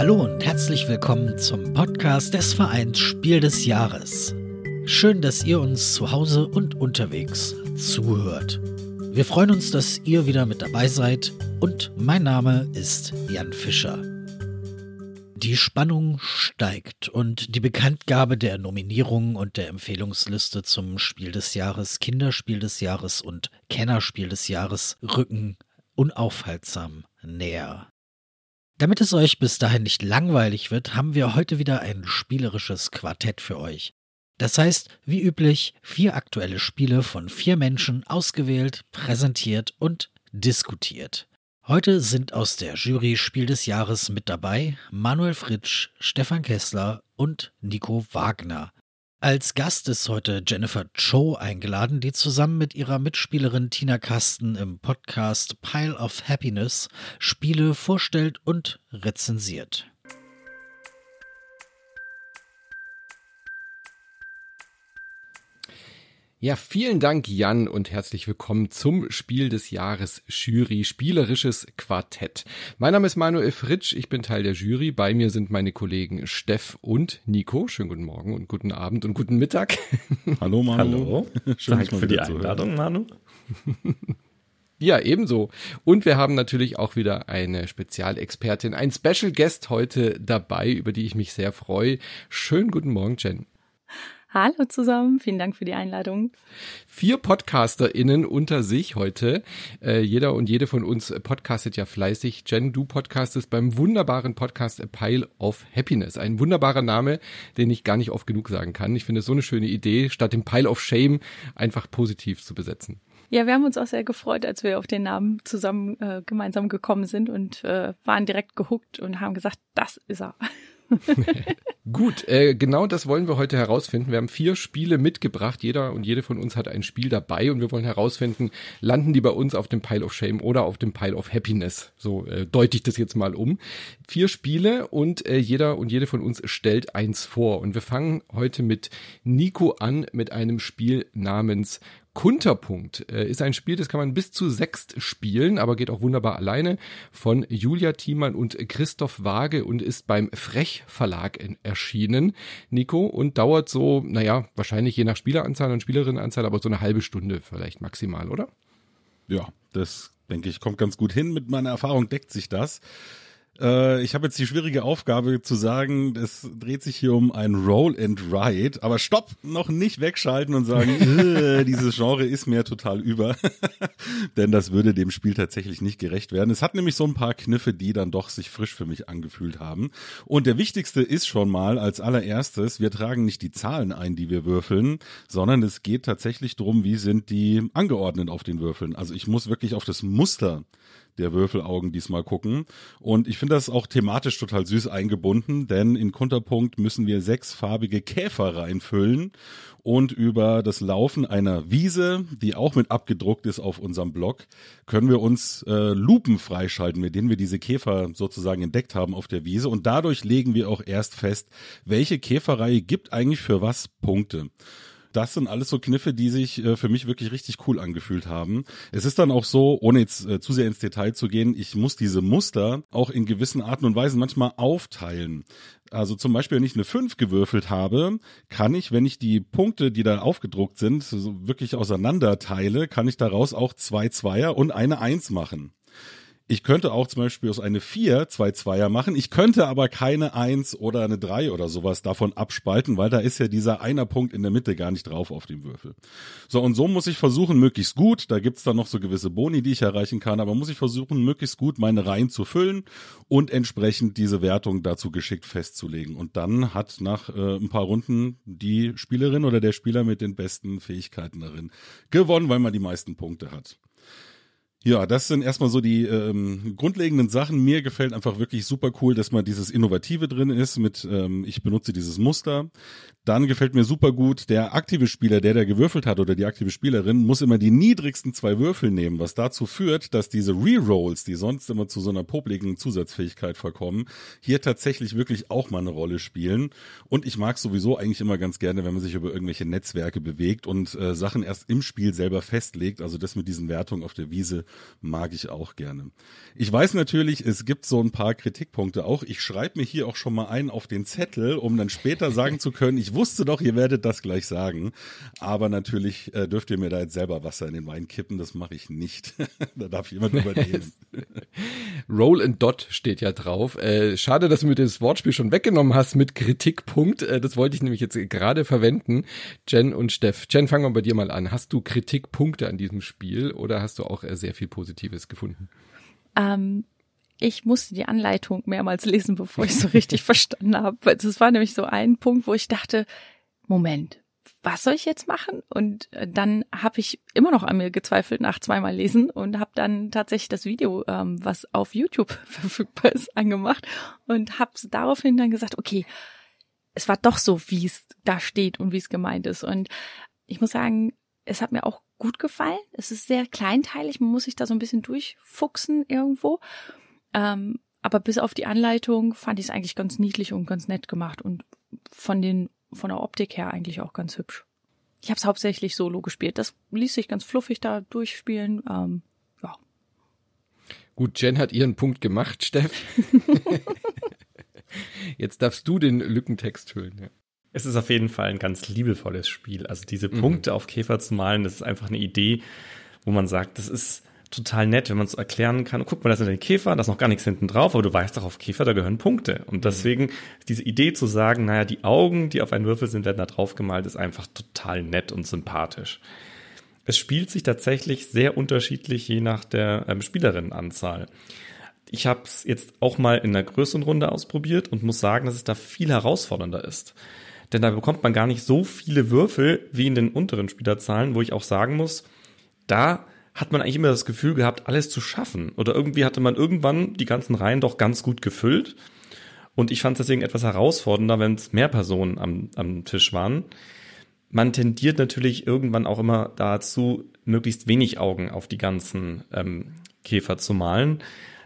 Hallo und herzlich willkommen zum Podcast des Vereins Spiel des Jahres. Schön, dass ihr uns zu Hause und unterwegs zuhört. Wir freuen uns, dass ihr wieder mit dabei seid und mein Name ist Jan Fischer. Die Spannung steigt und die Bekanntgabe der Nominierungen und der Empfehlungsliste zum Spiel des Jahres, Kinderspiel des Jahres und Kennerspiel des Jahres rücken unaufhaltsam näher. Damit es euch bis dahin nicht langweilig wird, haben wir heute wieder ein spielerisches Quartett für euch. Das heißt, wie üblich, vier aktuelle Spiele von vier Menschen ausgewählt, präsentiert und diskutiert. Heute sind aus der Jury Spiel des Jahres mit dabei Manuel Fritsch, Stefan Kessler und Nico Wagner. Als Gast ist heute Jennifer Cho eingeladen, die zusammen mit ihrer Mitspielerin Tina Kasten im Podcast Pile of Happiness Spiele vorstellt und rezensiert. Ja, vielen Dank, Jan, und herzlich willkommen zum Spiel des Jahres Jury Spielerisches Quartett. Mein Name ist Manuel Fritsch, ich bin Teil der Jury. Bei mir sind meine Kollegen Steff und Nico. Schönen guten Morgen und guten Abend und guten Mittag. Hallo, Manu. Hallo. Schön, Danke für die Einladung, Manu. Ja, ebenso. Und wir haben natürlich auch wieder eine Spezialexpertin, ein Special Guest heute dabei, über die ich mich sehr freue. Schönen guten Morgen, Jen. Hallo zusammen, vielen Dank für die Einladung. Vier PodcasterInnen unter sich heute. Äh, jeder und jede von uns podcastet ja fleißig. Jen, du podcastest beim wunderbaren Podcast A Pile of Happiness. Ein wunderbarer Name, den ich gar nicht oft genug sagen kann. Ich finde es so eine schöne Idee, statt dem Pile of Shame einfach positiv zu besetzen. Ja, wir haben uns auch sehr gefreut, als wir auf den Namen zusammen äh, gemeinsam gekommen sind und äh, waren direkt gehuckt und haben gesagt, das ist er. Gut, äh, genau das wollen wir heute herausfinden. Wir haben vier Spiele mitgebracht. Jeder und jede von uns hat ein Spiel dabei und wir wollen herausfinden, landen die bei uns auf dem Pile of Shame oder auf dem Pile of Happiness. So äh, deute ich das jetzt mal um. Vier Spiele und äh, jeder und jede von uns stellt eins vor. Und wir fangen heute mit Nico an mit einem Spiel namens Kunterpunkt äh, ist ein Spiel, das kann man bis zu sechst spielen, aber geht auch wunderbar alleine von Julia Thiemann und Christoph Waage und ist beim Frech Verlag erschienen, Nico, und dauert so, naja, wahrscheinlich je nach Spieleranzahl und Spielerinnenanzahl, aber so eine halbe Stunde vielleicht maximal, oder? Ja, das denke ich, kommt ganz gut hin. Mit meiner Erfahrung deckt sich das. Äh, ich habe jetzt die schwierige Aufgabe zu sagen, es dreht sich hier um ein Roll and Ride, aber stopp, noch nicht wegschalten und sagen, äh, dieses Genre ist mir total über, denn das würde dem Spiel tatsächlich nicht gerecht werden. Es hat nämlich so ein paar Kniffe, die dann doch sich frisch für mich angefühlt haben. Und der wichtigste ist schon mal als allererstes, wir tragen nicht die Zahlen ein, die wir würfeln, sondern es geht tatsächlich darum, wie sind die angeordnet auf den Würfeln. Also ich muss wirklich auf das Muster der Würfelaugen diesmal gucken. Und ich finde das auch thematisch total süß eingebunden, denn in Konterpunkt müssen wir sechsfarbige Käfer reinfüllen und über das Laufen einer Wiese, die auch mit abgedruckt ist auf unserem Blog, können wir uns äh, Lupen freischalten, mit denen wir diese Käfer sozusagen entdeckt haben auf der Wiese und dadurch legen wir auch erst fest, welche Käferreihe gibt eigentlich für was Punkte das sind alles so Kniffe, die sich äh, für mich wirklich richtig cool angefühlt haben. Es ist dann auch so, ohne jetzt äh, zu sehr ins Detail zu gehen, ich muss diese Muster auch in gewissen Arten und Weisen manchmal aufteilen. Also zum Beispiel, wenn ich eine 5 gewürfelt habe, kann ich, wenn ich die Punkte, die da aufgedruckt sind, so wirklich auseinander teile, kann ich daraus auch zwei Zweier und eine Eins machen. Ich könnte auch zum Beispiel aus eine 4 zwei Zweier machen. Ich könnte aber keine 1 oder eine 3 oder sowas davon abspalten, weil da ist ja dieser einer Punkt in der Mitte gar nicht drauf auf dem Würfel. So, und so muss ich versuchen, möglichst gut, da gibt's dann noch so gewisse Boni, die ich erreichen kann, aber muss ich versuchen, möglichst gut meine Reihen zu füllen und entsprechend diese Wertung dazu geschickt festzulegen. Und dann hat nach äh, ein paar Runden die Spielerin oder der Spieler mit den besten Fähigkeiten darin gewonnen, weil man die meisten Punkte hat. Ja, das sind erstmal so die ähm, grundlegenden Sachen. Mir gefällt einfach wirklich super cool, dass man dieses Innovative drin ist mit, ähm, ich benutze dieses Muster. Dann gefällt mir super gut, der aktive Spieler, der der gewürfelt hat oder die aktive Spielerin, muss immer die niedrigsten zwei Würfel nehmen, was dazu führt, dass diese Rerolls, die sonst immer zu so einer popligen Zusatzfähigkeit verkommen, hier tatsächlich wirklich auch mal eine Rolle spielen. Und ich mag sowieso eigentlich immer ganz gerne, wenn man sich über irgendwelche Netzwerke bewegt und äh, Sachen erst im Spiel selber festlegt. Also das mit diesen Wertungen auf der Wiese mag ich auch gerne. Ich weiß natürlich, es gibt so ein paar Kritikpunkte auch. Ich schreibe mir hier auch schon mal einen auf den Zettel, um dann später sagen zu können, ich wusste doch, ihr werdet das gleich sagen. Aber natürlich äh, dürft ihr mir da jetzt selber Wasser in den Wein kippen, das mache ich nicht. da darf jemand übernehmen. Roll and Dot steht ja drauf. Äh, schade, dass du mir das Wortspiel schon weggenommen hast mit Kritikpunkt. Äh, das wollte ich nämlich jetzt gerade verwenden. Jen und Steff. Jen, fangen wir bei dir mal an. Hast du Kritikpunkte an diesem Spiel oder hast du auch äh, sehr viel Positives gefunden? Ähm, ich musste die Anleitung mehrmals lesen, bevor ich so richtig verstanden habe. Das war nämlich so ein Punkt, wo ich dachte, Moment, was soll ich jetzt machen? Und äh, dann habe ich immer noch an mir gezweifelt nach zweimal lesen und habe dann tatsächlich das Video, ähm, was auf YouTube verfügbar ist, angemacht und habe daraufhin dann gesagt, okay, es war doch so, wie es da steht und wie es gemeint ist. Und ich muss sagen, es hat mir auch gut gefallen. Es ist sehr kleinteilig, man muss sich da so ein bisschen durchfuchsen irgendwo. Ähm, aber bis auf die Anleitung fand ich es eigentlich ganz niedlich und ganz nett gemacht und von den von der Optik her eigentlich auch ganz hübsch. Ich habe es hauptsächlich solo gespielt. Das ließ sich ganz fluffig da durchspielen. Ähm, ja. Gut, Jen hat ihren Punkt gemacht, Steff. Jetzt darfst du den Lückentext füllen. Ja. Es ist auf jeden Fall ein ganz liebevolles Spiel. Also diese mhm. Punkte auf Käfer zu malen, das ist einfach eine Idee, wo man sagt, das ist total nett, wenn man es erklären kann. Guck mal, das sind die Käfer, da ist noch gar nichts hinten drauf, aber du weißt doch, auf Käfer, da gehören Punkte. Und mhm. deswegen diese Idee zu sagen, naja, die Augen, die auf einen Würfel sind, werden da drauf gemalt, ist einfach total nett und sympathisch. Es spielt sich tatsächlich sehr unterschiedlich, je nach der ähm, Spielerinnenanzahl. Ich habe es jetzt auch mal in einer größeren Runde ausprobiert und muss sagen, dass es da viel herausfordernder ist. Denn da bekommt man gar nicht so viele Würfel wie in den unteren Spielerzahlen, wo ich auch sagen muss, da hat man eigentlich immer das Gefühl gehabt, alles zu schaffen. Oder irgendwie hatte man irgendwann die ganzen Reihen doch ganz gut gefüllt. Und ich fand es deswegen etwas herausfordernder, wenn es mehr Personen am, am Tisch waren. Man tendiert natürlich irgendwann auch immer dazu, möglichst wenig Augen auf die ganzen ähm, Käfer zu malen.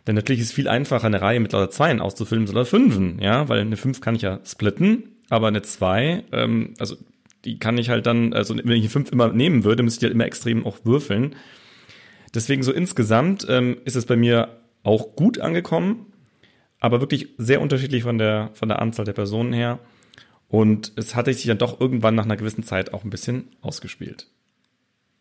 Denn natürlich ist es viel einfacher, eine Reihe mit lauter Zweien auszufüllen, sondern Fünfen, ja, weil eine Fünf kann ich ja splitten, aber eine Zwei, ähm, also die kann ich halt dann, also wenn ich eine Fünf immer nehmen würde, müsste ich halt immer extrem auch würfeln. Deswegen so insgesamt ähm, ist es bei mir auch gut angekommen, aber wirklich sehr unterschiedlich von der, von der Anzahl der Personen her. Und es hatte sich dann doch irgendwann nach einer gewissen Zeit auch ein bisschen ausgespielt.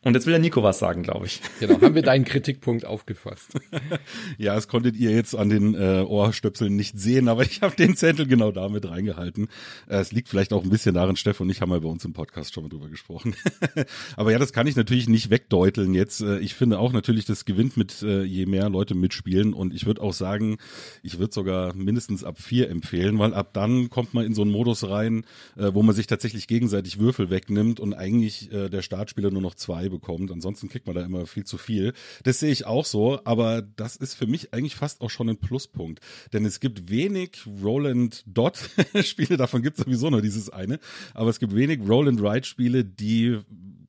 Und jetzt will der Nico was sagen, glaube ich. Genau, haben wir deinen Kritikpunkt aufgefasst. ja, das konntet ihr jetzt an den äh, Ohrstöpseln nicht sehen, aber ich habe den Zettel genau damit reingehalten. Äh, es liegt vielleicht auch ein bisschen darin, Steff und ich haben mal bei uns im Podcast schon mal drüber gesprochen. aber ja, das kann ich natürlich nicht wegdeuteln jetzt. Äh, ich finde auch natürlich, das gewinnt mit äh, je mehr Leute mitspielen und ich würde auch sagen, ich würde sogar mindestens ab vier empfehlen, weil ab dann kommt man in so einen Modus rein, äh, wo man sich tatsächlich gegenseitig Würfel wegnimmt und eigentlich äh, der Startspieler nur noch zwei bekommt. Ansonsten kriegt man da immer viel zu viel. Das sehe ich auch so, aber das ist für mich eigentlich fast auch schon ein Pluspunkt. Denn es gibt wenig Roland Dot Spiele, davon gibt es sowieso nur dieses eine, aber es gibt wenig Roland Ride Spiele, die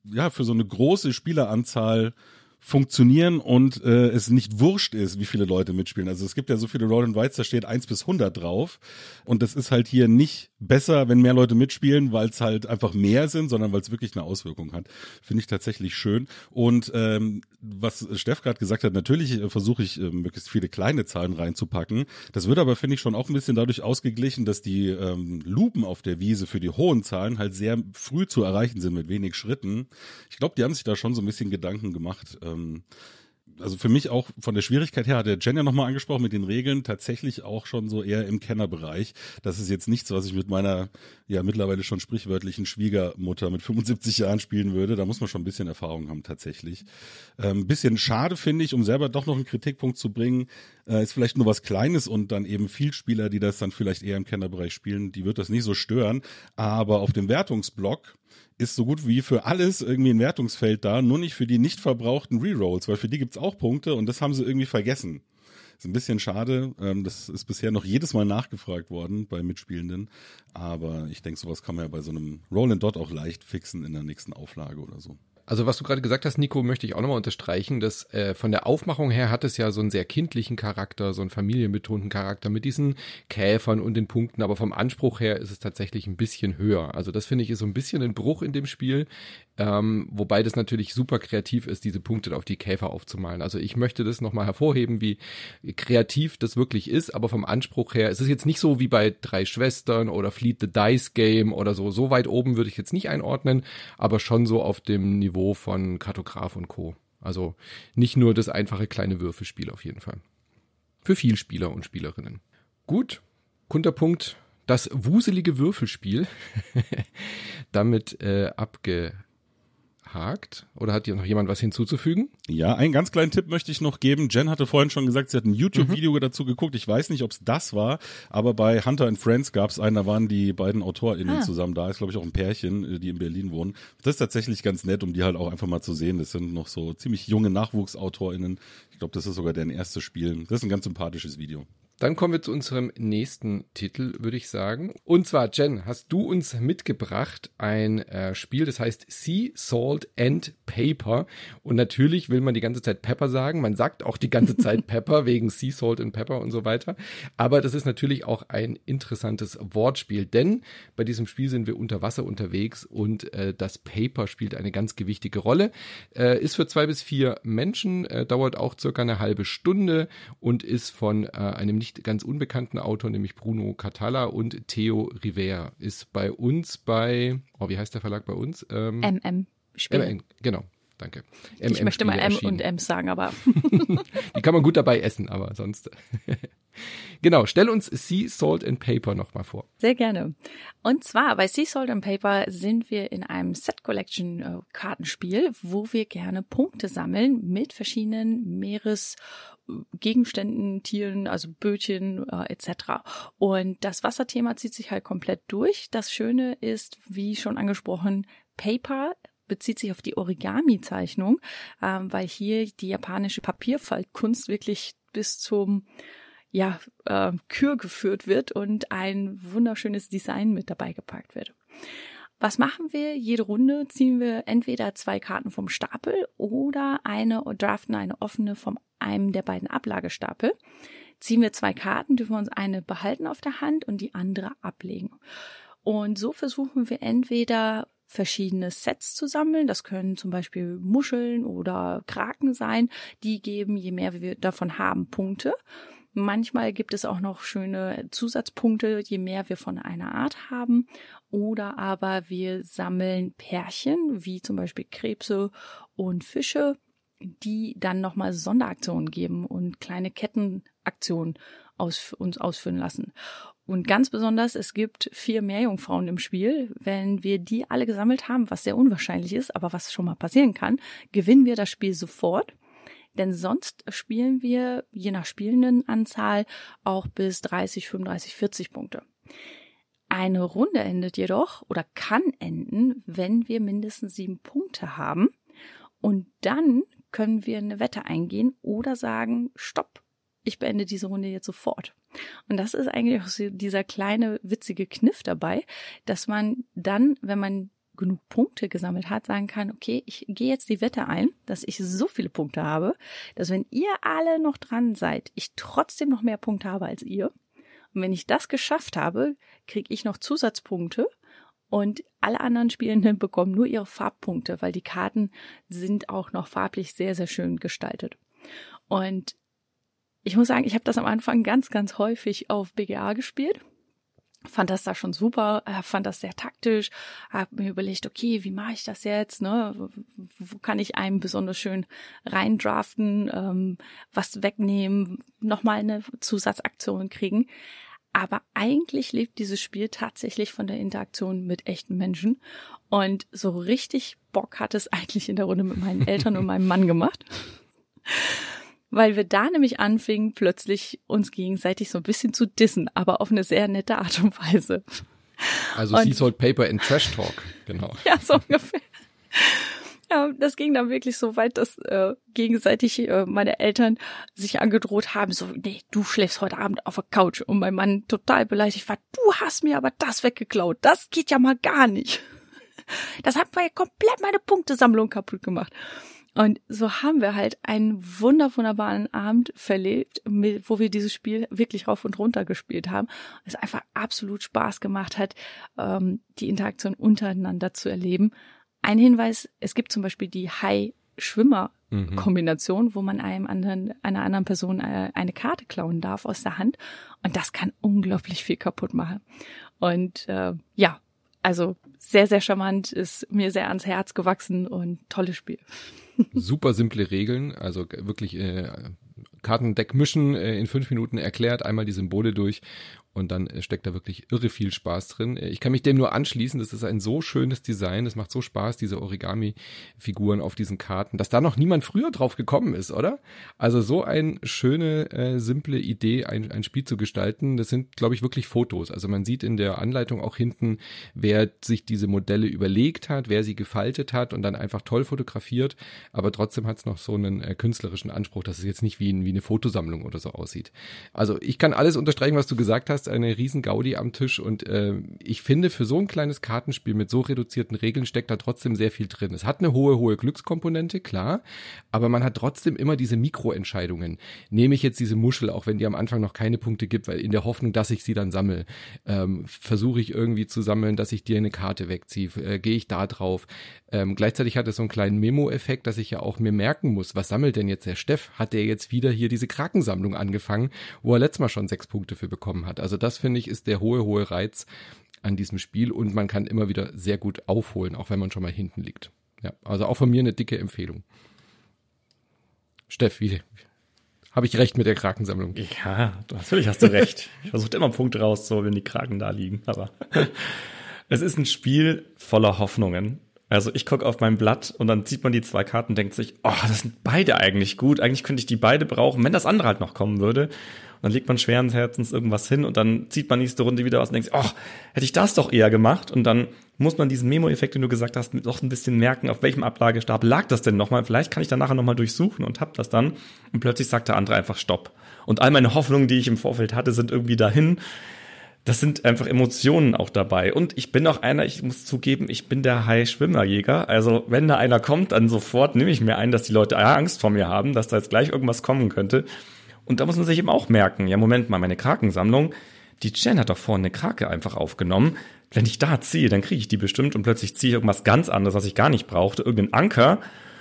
ja für so eine große Spieleranzahl funktionieren und äh, es nicht wurscht ist, wie viele Leute mitspielen. Also es gibt ja so viele Roll and Rides, da steht eins bis hundert drauf und das ist halt hier nicht besser, wenn mehr Leute mitspielen, weil es halt einfach mehr sind, sondern weil es wirklich eine Auswirkung hat. Finde ich tatsächlich schön. Und ähm, was Steff gerade gesagt hat, natürlich äh, versuche ich äh, möglichst viele kleine Zahlen reinzupacken. Das wird aber, finde ich, schon auch ein bisschen dadurch ausgeglichen, dass die ähm, Lupen auf der Wiese für die hohen Zahlen halt sehr früh zu erreichen sind mit wenig Schritten. Ich glaube, die haben sich da schon so ein bisschen Gedanken gemacht. Äh, ähm, also für mich auch von der Schwierigkeit her, hat der Jen ja nochmal angesprochen, mit den Regeln tatsächlich auch schon so eher im Kennerbereich. Das ist jetzt nichts, was ich mit meiner ja mittlerweile schon sprichwörtlichen Schwiegermutter mit 75 Jahren spielen würde. Da muss man schon ein bisschen Erfahrung haben tatsächlich. Ähm, bisschen schade finde ich, um selber doch noch einen Kritikpunkt zu bringen, äh, ist vielleicht nur was Kleines und dann eben viel Spieler, die das dann vielleicht eher im Kennerbereich spielen, die wird das nicht so stören. Aber auf dem Wertungsblock ist so gut wie für alles irgendwie ein Wertungsfeld da, nur nicht für die nicht verbrauchten Rerolls, weil für die gibt's auch Punkte und das haben sie irgendwie vergessen. Ist ein bisschen schade. Ähm, das ist bisher noch jedes Mal nachgefragt worden bei Mitspielenden. Aber ich denke, sowas kann man ja bei so einem Roll and Dot auch leicht fixen in der nächsten Auflage oder so. Also was du gerade gesagt hast, Nico, möchte ich auch nochmal unterstreichen, dass äh, von der Aufmachung her hat es ja so einen sehr kindlichen Charakter, so einen familienbetonten Charakter mit diesen Käfern und den Punkten, aber vom Anspruch her ist es tatsächlich ein bisschen höher. Also das finde ich ist so ein bisschen ein Bruch in dem Spiel, ähm, wobei das natürlich super kreativ ist, diese Punkte auf die Käfer aufzumalen. Also ich möchte das nochmal hervorheben, wie kreativ das wirklich ist, aber vom Anspruch her, es ist jetzt nicht so wie bei Drei Schwestern oder Fleet the Dice Game oder so, so weit oben würde ich jetzt nicht einordnen, aber schon so auf dem Niveau Niveau von Kartograf und Co. Also nicht nur das einfache kleine Würfelspiel auf jeden Fall. Für viel Spieler und Spielerinnen. Gut, Kunterpunkt, das wuselige Würfelspiel. Damit äh, abge abgehakt? Oder hat hier noch jemand was hinzuzufügen? Ja, einen ganz kleinen Tipp möchte ich noch geben. Jen hatte vorhin schon gesagt, sie hat ein YouTube-Video mhm. dazu geguckt. Ich weiß nicht, ob es das war, aber bei Hunter and Friends gab es einen, da waren die beiden AutorInnen ah. zusammen. Da ist, glaube ich, auch ein Pärchen, äh, die in Berlin wohnen. Das ist tatsächlich ganz nett, um die halt auch einfach mal zu sehen. Das sind noch so ziemlich junge NachwuchsautorInnen. Ich glaube, das ist sogar deren erstes Spiel. Das ist ein ganz sympathisches Video. Dann kommen wir zu unserem nächsten Titel, würde ich sagen. Und zwar, Jen, hast du uns mitgebracht ein äh, Spiel, das heißt Sea, Salt and Paper. Und natürlich will man die ganze Zeit Pepper sagen. Man sagt auch die ganze Zeit Pepper wegen Sea, Salt and Pepper und so weiter. Aber das ist natürlich auch ein interessantes Wortspiel, denn bei diesem Spiel sind wir unter Wasser unterwegs und äh, das Paper spielt eine ganz gewichtige Rolle. Äh, ist für zwei bis vier Menschen, äh, dauert auch circa eine halbe Stunde und ist von äh, einem nicht ganz unbekannten Autor, nämlich Bruno Catala und Theo Rivera. Ist bei uns bei, oh, wie heißt der Verlag bei uns? Ähm, MM. Spiele. MM, genau. Danke. MM ich möchte mal M und M sagen, aber. Die kann man gut dabei essen, aber sonst. genau, stell uns Sea Salt and Paper nochmal vor. Sehr gerne. Und zwar bei Sea Salt and Paper sind wir in einem Set Collection äh, Kartenspiel, wo wir gerne Punkte sammeln mit verschiedenen Meeres- Gegenständen, Tieren, also Bötchen äh, etc. Und das Wasserthema zieht sich halt komplett durch. Das Schöne ist, wie schon angesprochen, Paper bezieht sich auf die Origami-Zeichnung, ähm, weil hier die japanische Papierfaltkunst wirklich bis zum ja, äh, Kür geführt wird und ein wunderschönes Design mit dabei gepackt wird. Was machen wir? Jede Runde ziehen wir entweder zwei Karten vom Stapel oder eine draften eine offene vom einem der beiden Ablagestapel. Ziehen wir zwei Karten, dürfen wir uns eine behalten auf der Hand und die andere ablegen. Und so versuchen wir entweder verschiedene Sets zu sammeln. Das können zum Beispiel Muscheln oder Kraken sein. Die geben, je mehr wir davon haben, Punkte. Manchmal gibt es auch noch schöne Zusatzpunkte, je mehr wir von einer Art haben. Oder aber wir sammeln Pärchen, wie zum Beispiel Krebse und Fische, die dann nochmal Sonderaktionen geben und kleine Kettenaktionen aus, uns ausführen lassen. Und ganz besonders, es gibt vier Meerjungfrauen im Spiel. Wenn wir die alle gesammelt haben, was sehr unwahrscheinlich ist, aber was schon mal passieren kann, gewinnen wir das Spiel sofort. Denn sonst spielen wir je nach Spielendenanzahl auch bis 30, 35, 40 Punkte. Eine Runde endet jedoch oder kann enden, wenn wir mindestens sieben Punkte haben. Und dann können wir eine Wette eingehen oder sagen, stopp, ich beende diese Runde jetzt sofort. Und das ist eigentlich auch dieser kleine witzige Kniff dabei, dass man dann, wenn man genug Punkte gesammelt hat, sagen kann, okay, ich gehe jetzt die Wette ein, dass ich so viele Punkte habe, dass wenn ihr alle noch dran seid, ich trotzdem noch mehr Punkte habe als ihr. Und wenn ich das geschafft habe, kriege ich noch Zusatzpunkte und alle anderen Spielenden bekommen nur ihre Farbpunkte, weil die Karten sind auch noch farblich sehr, sehr schön gestaltet. Und ich muss sagen, ich habe das am Anfang ganz, ganz häufig auf BGA gespielt fand das da schon super, äh, fand das sehr taktisch, habe mir überlegt, okay, wie mache ich das jetzt, ne? Wo kann ich einem besonders schön reindraften, ähm, was wegnehmen, nochmal eine Zusatzaktion kriegen. Aber eigentlich lebt dieses Spiel tatsächlich von der Interaktion mit echten Menschen. Und so richtig Bock hat es eigentlich in der Runde mit meinen Eltern und meinem Mann gemacht weil wir da nämlich anfingen, plötzlich uns gegenseitig so ein bisschen zu dissen, aber auf eine sehr nette Art und Weise. Also Sea Salt Paper in Trash Talk, genau. Ja, so ungefähr. Ja, das ging dann wirklich so weit, dass äh, gegenseitig äh, meine Eltern sich angedroht haben, so, nee, du schläfst heute Abend auf der Couch. Und mein Mann total beleidigt war, du hast mir aber das weggeklaut. Das geht ja mal gar nicht. Das hat mir komplett meine Punktesammlung kaputt gemacht. Und so haben wir halt einen wunder wunderbaren Abend verlebt, wo wir dieses Spiel wirklich rauf und runter gespielt haben. Es einfach absolut Spaß gemacht hat, ähm, die Interaktion untereinander zu erleben. Ein Hinweis, es gibt zum Beispiel die Hai-Schwimmer-Kombination, wo man einem anderen, einer anderen Person äh, eine Karte klauen darf aus der Hand. Und das kann unglaublich viel kaputt machen. Und äh, ja, also sehr, sehr charmant, ist mir sehr ans Herz gewachsen und tolles Spiel. Super simple Regeln, also wirklich äh, Kartendeck mischen äh, in fünf Minuten erklärt, einmal die Symbole durch und dann äh, steckt da wirklich irre viel Spaß drin. Äh, ich kann mich dem nur anschließen. Das ist ein so schönes Design. Es macht so Spaß, diese Origami-Figuren auf diesen Karten, dass da noch niemand früher drauf gekommen ist, oder? Also so eine schöne, äh, simple Idee, ein, ein Spiel zu gestalten. Das sind, glaube ich, wirklich Fotos. Also man sieht in der Anleitung auch hinten, wer sich diese Modelle überlegt hat, wer sie gefaltet hat und dann einfach toll fotografiert. Aber trotzdem hat es noch so einen äh, künstlerischen Anspruch, dass es jetzt nicht wie, wie eine Fotosammlung oder so aussieht. Also ich kann alles unterstreichen, was du gesagt hast hast eine riesen Gaudi am Tisch und äh, ich finde, für so ein kleines Kartenspiel mit so reduzierten Regeln steckt da trotzdem sehr viel drin. Es hat eine hohe, hohe Glückskomponente, klar, aber man hat trotzdem immer diese Mikroentscheidungen. Nehme ich jetzt diese Muschel, auch wenn die am Anfang noch keine Punkte gibt, weil in der Hoffnung, dass ich sie dann sammle, ähm, versuche ich irgendwie zu sammeln, dass ich dir eine Karte wegziehe, äh, gehe ich da drauf. Ähm, gleichzeitig hat es so einen kleinen Memo-Effekt, dass ich ja auch mir merken muss, was sammelt denn jetzt der Steff? Hat der jetzt wieder hier diese Krakensammlung angefangen, wo er letztes Mal schon sechs Punkte für bekommen hat? Also das finde ich ist der hohe, hohe Reiz an diesem Spiel und man kann immer wieder sehr gut aufholen, auch wenn man schon mal hinten liegt. Ja, also auch von mir eine dicke Empfehlung. Steff, wie, habe ich recht mit der Krakensammlung? Ja, natürlich hast du recht. Ich versuche immer Punkte rauszuholen, wenn die Kraken da liegen, aber es ist ein Spiel voller Hoffnungen. Also ich gucke auf mein Blatt und dann sieht man die zwei Karten denkt sich, oh, das sind beide eigentlich gut. Eigentlich könnte ich die beide brauchen, wenn das andere halt noch kommen würde. Dann legt man schweren Herzens irgendwas hin und dann zieht man nächste Runde wieder aus und denkt, oh, hätte ich das doch eher gemacht. Und dann muss man diesen Memo-Effekt, den du gesagt hast, doch ein bisschen merken, auf welchem Ablagestapel lag das denn nochmal. Vielleicht kann ich dann nachher nochmal durchsuchen und hab das dann. Und plötzlich sagt der andere einfach Stopp. Und all meine Hoffnungen, die ich im Vorfeld hatte, sind irgendwie dahin das sind einfach Emotionen auch dabei. Und ich bin auch einer, ich muss zugeben, ich bin der High-Schwimmerjäger. Also wenn da einer kommt, dann sofort nehme ich mir ein, dass die Leute Angst vor mir haben, dass da jetzt gleich irgendwas kommen könnte. Und da muss man sich eben auch merken, ja, Moment mal, meine Krakensammlung, die Jen hat doch vorhin eine Krake einfach aufgenommen. Wenn ich da ziehe, dann kriege ich die bestimmt und plötzlich ziehe ich irgendwas ganz anderes, was ich gar nicht brauchte, irgendeinen Anker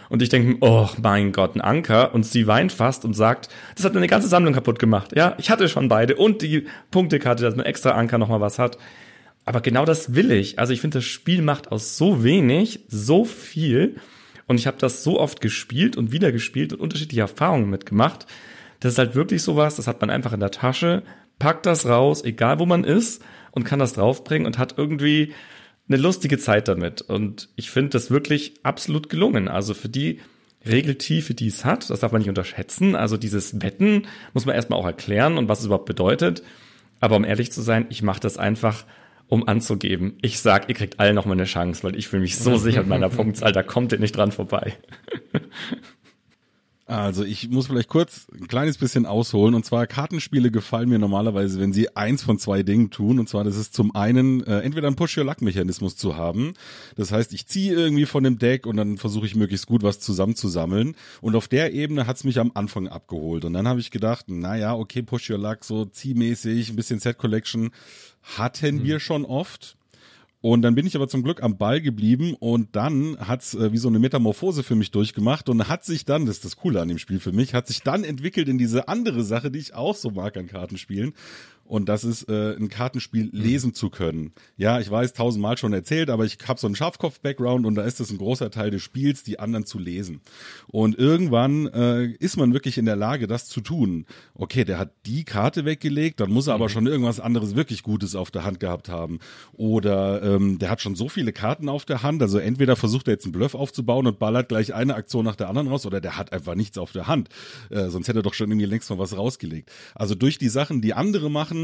und ich denke, oh mein Gott, ein Anker. Und sie weint fast und sagt, das hat meine ganze Sammlung kaputt gemacht. Ja, ich hatte schon beide und die Punktekarte, dass man extra Anker nochmal was hat. Aber genau das will ich. Also ich finde, das Spiel macht aus so wenig so viel. Und ich habe das so oft gespielt und wieder gespielt und unterschiedliche Erfahrungen mitgemacht. Das ist halt wirklich sowas, das hat man einfach in der Tasche, packt das raus, egal wo man ist, und kann das draufbringen und hat irgendwie eine lustige Zeit damit. Und ich finde das wirklich absolut gelungen. Also für die Regeltiefe, die es hat, das darf man nicht unterschätzen. Also dieses Wetten muss man erstmal auch erklären und was es überhaupt bedeutet. Aber um ehrlich zu sein, ich mache das einfach, um anzugeben. Ich sag, ihr kriegt alle noch mal eine Chance, weil ich fühle mich so sicher mit meiner Punktzahl, da kommt ihr nicht dran vorbei. Also ich muss vielleicht kurz ein kleines bisschen ausholen. Und zwar Kartenspiele gefallen mir normalerweise, wenn sie eins von zwei Dingen tun. Und zwar, das ist zum einen äh, entweder ein Push-Your-Luck-Mechanismus zu haben. Das heißt, ich ziehe irgendwie von dem Deck und dann versuche ich möglichst gut was zusammenzusammeln. Und auf der Ebene hat's mich am Anfang abgeholt. Und dann habe ich gedacht, naja, okay, Push-Your-Luck, so ziehmäßig, ein bisschen Set-Collection hatten mhm. wir schon oft. Und dann bin ich aber zum Glück am Ball geblieben und dann hat's äh, wie so eine Metamorphose für mich durchgemacht und hat sich dann, das ist das Coole an dem Spiel für mich, hat sich dann entwickelt in diese andere Sache, die ich auch so mag an Kartenspielen. Und das ist äh, ein Kartenspiel mhm. lesen zu können. Ja, ich weiß, tausendmal schon erzählt, aber ich habe so einen Schafkopf-Background und da ist es ein großer Teil des Spiels, die anderen zu lesen. Und irgendwann äh, ist man wirklich in der Lage, das zu tun. Okay, der hat die Karte weggelegt, dann muss er mhm. aber schon irgendwas anderes wirklich Gutes auf der Hand gehabt haben. Oder ähm, der hat schon so viele Karten auf der Hand, also entweder versucht er jetzt einen Bluff aufzubauen und ballert gleich eine Aktion nach der anderen raus, oder der hat einfach nichts auf der Hand. Äh, sonst hätte er doch schon irgendwie längst mal was rausgelegt. Also durch die Sachen, die andere machen,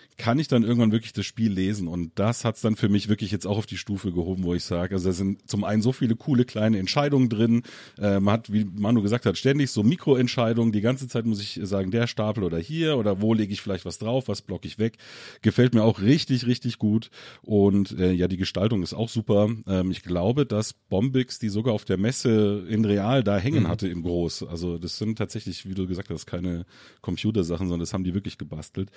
kann ich dann irgendwann wirklich das Spiel lesen. Und das hat's dann für mich wirklich jetzt auch auf die Stufe gehoben, wo ich sage, also da sind zum einen so viele coole kleine Entscheidungen drin. Äh, man hat, wie Manu gesagt hat, ständig so Mikroentscheidungen. Die ganze Zeit muss ich sagen, der Stapel oder hier oder wo lege ich vielleicht was drauf, was block ich weg. Gefällt mir auch richtig, richtig gut. Und äh, ja, die Gestaltung ist auch super. Ähm, ich glaube, dass Bombix die sogar auf der Messe in Real da hängen mhm. hatte in groß. Also das sind tatsächlich, wie du gesagt hast, keine Computersachen, sondern das haben die wirklich gebastelt.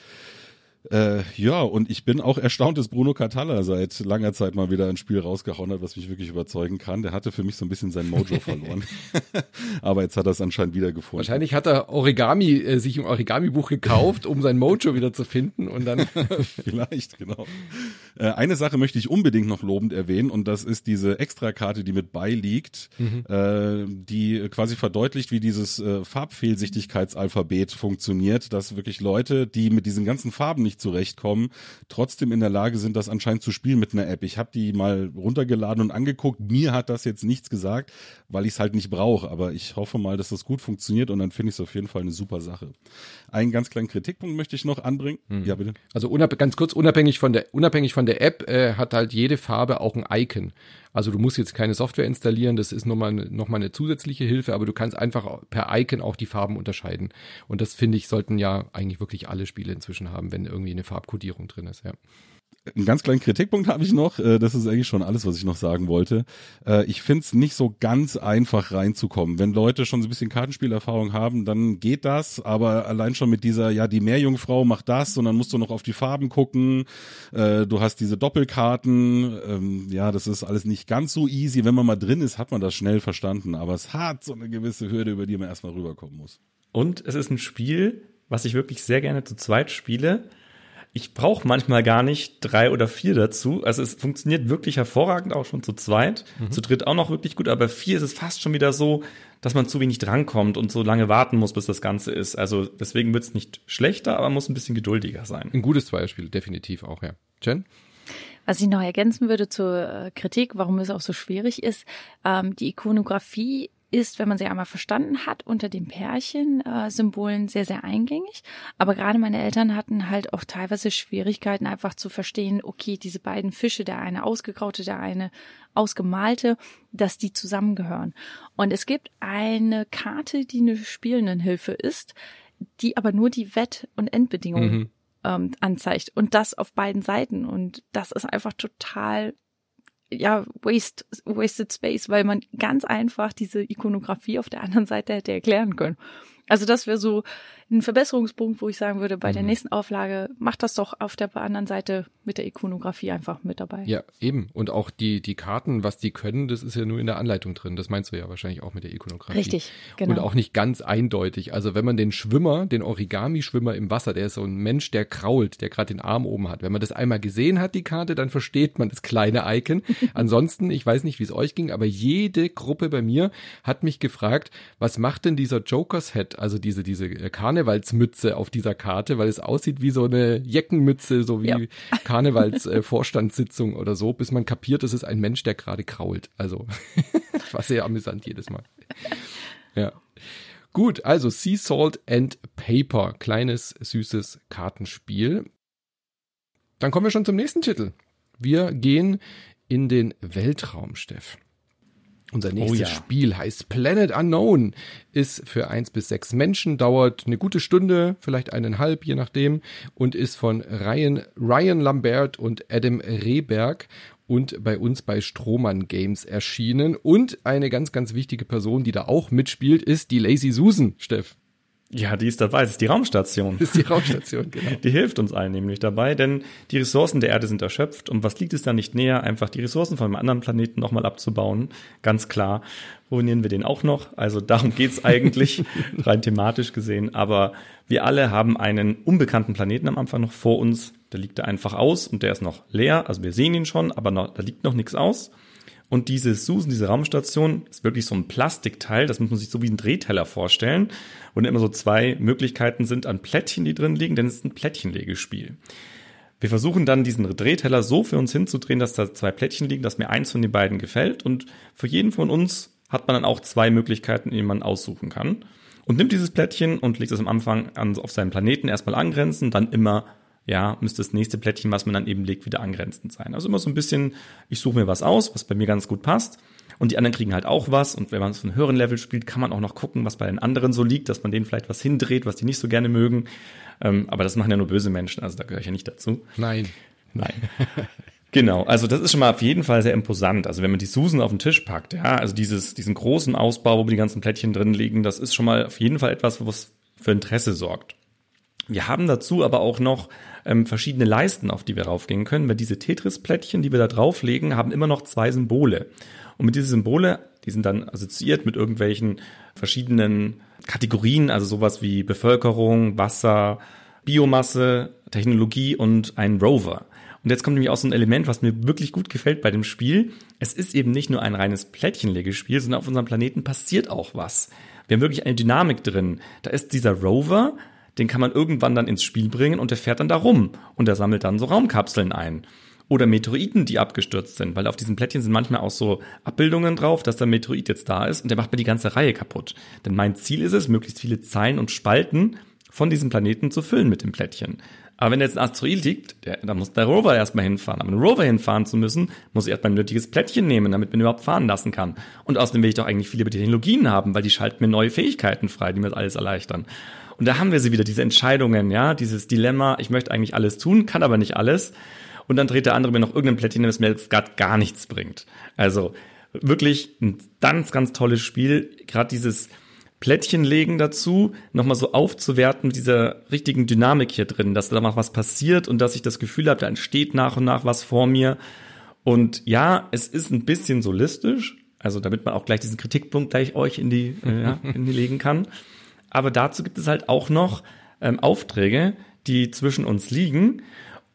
Äh, ja, und ich bin auch erstaunt, dass Bruno Catalla seit langer Zeit mal wieder ein Spiel rausgehauen hat, was mich wirklich überzeugen kann. Der hatte für mich so ein bisschen sein Mojo verloren. Aber jetzt hat er es anscheinend wieder gefunden. Wahrscheinlich hat er Origami, äh, sich ein Origami-Buch gekauft, um sein Mojo wieder zu finden und dann. Vielleicht, genau. Äh, eine Sache möchte ich unbedingt noch lobend erwähnen und das ist diese Extrakarte, die mit beiliegt, mhm. äh, die quasi verdeutlicht, wie dieses äh, Farbfehlsichtigkeitsalphabet funktioniert, dass wirklich Leute, die mit diesen ganzen Farben nicht nicht zurechtkommen, trotzdem in der Lage sind, das anscheinend zu spielen mit einer App. Ich habe die mal runtergeladen und angeguckt. Mir hat das jetzt nichts gesagt, weil ich es halt nicht brauche. Aber ich hoffe mal, dass das gut funktioniert und dann finde ich es auf jeden Fall eine super Sache. Einen ganz kleinen Kritikpunkt möchte ich noch anbringen. Hm. Ja, bitte. Also ganz kurz, unabhängig von der, unabhängig von der App äh, hat halt jede Farbe auch ein Icon. Also du musst jetzt keine Software installieren, das ist nochmal, nochmal eine zusätzliche Hilfe, aber du kannst einfach per Icon auch die Farben unterscheiden. Und das finde ich, sollten ja eigentlich wirklich alle Spiele inzwischen haben, wenn irgendwie eine Farbkodierung drin ist, ja. Einen ganz kleinen Kritikpunkt habe ich noch. Äh, das ist eigentlich schon alles, was ich noch sagen wollte. Äh, ich finde es nicht so ganz einfach reinzukommen. Wenn Leute schon so ein bisschen Kartenspielerfahrung haben, dann geht das. Aber allein schon mit dieser, ja, die Meerjungfrau macht das und dann musst du noch auf die Farben gucken. Äh, du hast diese Doppelkarten. Ähm, ja, das ist alles nicht ganz so easy. Wenn man mal drin ist, hat man das schnell verstanden. Aber es hat so eine gewisse Hürde, über die man erstmal rüberkommen muss. Und es ist ein Spiel, was ich wirklich sehr gerne zu zweit spiele ich brauche manchmal gar nicht drei oder vier dazu. Also es funktioniert wirklich hervorragend, auch schon zu zweit. Mhm. Zu dritt auch noch wirklich gut, aber vier ist es fast schon wieder so, dass man zu wenig drankommt und so lange warten muss, bis das Ganze ist. Also deswegen wird es nicht schlechter, aber muss ein bisschen geduldiger sein. Ein gutes Zweierspiel, definitiv auch, ja. Jen? Was ich noch ergänzen würde zur äh, Kritik, warum es auch so schwierig ist, ähm, die Ikonografie ist, wenn man sie einmal verstanden hat, unter den Pärchen-Symbolen äh, sehr, sehr eingängig. Aber gerade meine Eltern hatten halt auch teilweise Schwierigkeiten, einfach zu verstehen, okay, diese beiden Fische, der eine ausgegraute, der eine ausgemalte, dass die zusammengehören. Und es gibt eine Karte, die eine Spielendenhilfe ist, die aber nur die Wett- und Endbedingungen mhm. ähm, anzeigt. Und das auf beiden Seiten. Und das ist einfach total ja, waste, wasted space, weil man ganz einfach diese Ikonografie auf der anderen Seite hätte erklären können. Also das wäre so ein Verbesserungspunkt, wo ich sagen würde, bei mhm. der nächsten Auflage macht das doch auf der anderen Seite mit der Ikonografie einfach mit dabei. Ja, eben. Und auch die, die Karten, was die können, das ist ja nur in der Anleitung drin. Das meinst du ja wahrscheinlich auch mit der Ikonografie. Richtig, genau. Und auch nicht ganz eindeutig. Also wenn man den Schwimmer, den Origami-Schwimmer im Wasser, der ist so ein Mensch, der krault, der gerade den Arm oben hat. Wenn man das einmal gesehen hat, die Karte, dann versteht man das kleine Icon. Ansonsten, ich weiß nicht, wie es euch ging, aber jede Gruppe bei mir hat mich gefragt, was macht denn dieser Jokers Head, also diese, diese Karnevalsmütze auf dieser Karte, weil es aussieht wie so eine Jeckenmütze, so wie ja. Karnevalsvorstandssitzung äh, oder so, bis man kapiert, es ist ein Mensch, der gerade krault. Also war sehr amüsant jedes Mal. Ja. Gut, also Sea Salt and Paper, kleines süßes Kartenspiel. Dann kommen wir schon zum nächsten Titel. Wir gehen in den Weltraum, Steff. Unser oh nächstes oh ja. Spiel heißt Planet Unknown, ist für eins bis sechs Menschen, dauert eine gute Stunde, vielleicht eineinhalb, je nachdem, und ist von Ryan, Ryan Lambert und Adam Rehberg und bei uns bei Strohmann Games erschienen. Und eine ganz, ganz wichtige Person, die da auch mitspielt, ist die Lazy Susan, Steff. Ja, die ist dabei. Das ist die Raumstation. Das ist die Raumstation, genau. Die hilft uns allen nämlich dabei, denn die Ressourcen der Erde sind erschöpft. Und was liegt es da nicht näher, einfach die Ressourcen von einem anderen Planeten nochmal abzubauen? Ganz klar. Ruinieren wir den auch noch? Also darum geht's eigentlich, rein thematisch gesehen. Aber wir alle haben einen unbekannten Planeten am Anfang noch vor uns. Der liegt da einfach aus und der ist noch leer. Also wir sehen ihn schon, aber noch, da liegt noch nichts aus. Und diese Susan, diese Raumstation, ist wirklich so ein Plastikteil, das muss man sich so wie ein Drehteller vorstellen, dann immer so zwei Möglichkeiten sind an Plättchen, die drin liegen, denn es ist ein Plättchenlegespiel. Wir versuchen dann diesen Drehteller so für uns hinzudrehen, dass da zwei Plättchen liegen, dass mir eins von den beiden gefällt. Und für jeden von uns hat man dann auch zwei Möglichkeiten, die man aussuchen kann. Und nimmt dieses Plättchen und legt es am Anfang an, auf seinen Planeten erstmal angrenzen, dann immer ja, müsste das nächste Plättchen, was man dann eben legt, wieder angrenzend sein. Also immer so ein bisschen, ich suche mir was aus, was bei mir ganz gut passt. Und die anderen kriegen halt auch was. Und wenn man es auf einem höheren Level spielt, kann man auch noch gucken, was bei den anderen so liegt, dass man denen vielleicht was hindreht, was die nicht so gerne mögen. Ähm, aber das machen ja nur böse Menschen, also da gehöre ich ja nicht dazu. Nein. Nein. Genau, also das ist schon mal auf jeden Fall sehr imposant. Also wenn man die Susan auf den Tisch packt, ja, also dieses, diesen großen Ausbau, wo die ganzen Plättchen drin liegen, das ist schon mal auf jeden Fall etwas, was für Interesse sorgt. Wir haben dazu aber auch noch ähm, verschiedene Leisten, auf die wir raufgehen können, weil diese Tetris-Plättchen, die wir da drauflegen, haben immer noch zwei Symbole. Und mit diesen Symbole, die sind dann assoziiert mit irgendwelchen verschiedenen Kategorien, also sowas wie Bevölkerung, Wasser, Biomasse, Technologie und ein Rover. Und jetzt kommt nämlich auch so ein Element, was mir wirklich gut gefällt bei dem Spiel. Es ist eben nicht nur ein reines Plättchenlegespiel, sondern auf unserem Planeten passiert auch was. Wir haben wirklich eine Dynamik drin. Da ist dieser Rover, den kann man irgendwann dann ins Spiel bringen und der fährt dann da rum und der sammelt dann so Raumkapseln ein. Oder Meteoriten, die abgestürzt sind, weil auf diesen Plättchen sind manchmal auch so Abbildungen drauf, dass der Meteorit jetzt da ist und der macht mir die ganze Reihe kaputt. Denn mein Ziel ist es, möglichst viele Zeilen und Spalten von diesem Planeten zu füllen mit dem Plättchen. Aber wenn jetzt ein Asteroid liegt, der, da muss der Rover erstmal hinfahren. Aber einen Rover hinfahren zu müssen, muss ich erstmal ein nötiges Plättchen nehmen, damit man überhaupt fahren lassen kann. Und außerdem will ich doch eigentlich viele Technologien haben, weil die schalten mir neue Fähigkeiten frei, die mir das alles erleichtern. Und da haben wir sie wieder, diese Entscheidungen, ja, dieses Dilemma, ich möchte eigentlich alles tun, kann aber nicht alles. Und dann dreht der andere mir noch irgendein Plättchen, das mir jetzt gar nichts bringt. Also wirklich ein ganz, ganz tolles Spiel. Gerade dieses Plättchen legen dazu, nochmal so aufzuwerten mit dieser richtigen Dynamik hier drin, dass da mal was passiert und dass ich das Gefühl habe, da entsteht nach und nach was vor mir. Und ja, es ist ein bisschen solistisch, also damit man auch gleich diesen Kritikpunkt gleich euch in die, äh, ja, in die legen kann. Aber dazu gibt es halt auch noch ähm, Aufträge, die zwischen uns liegen.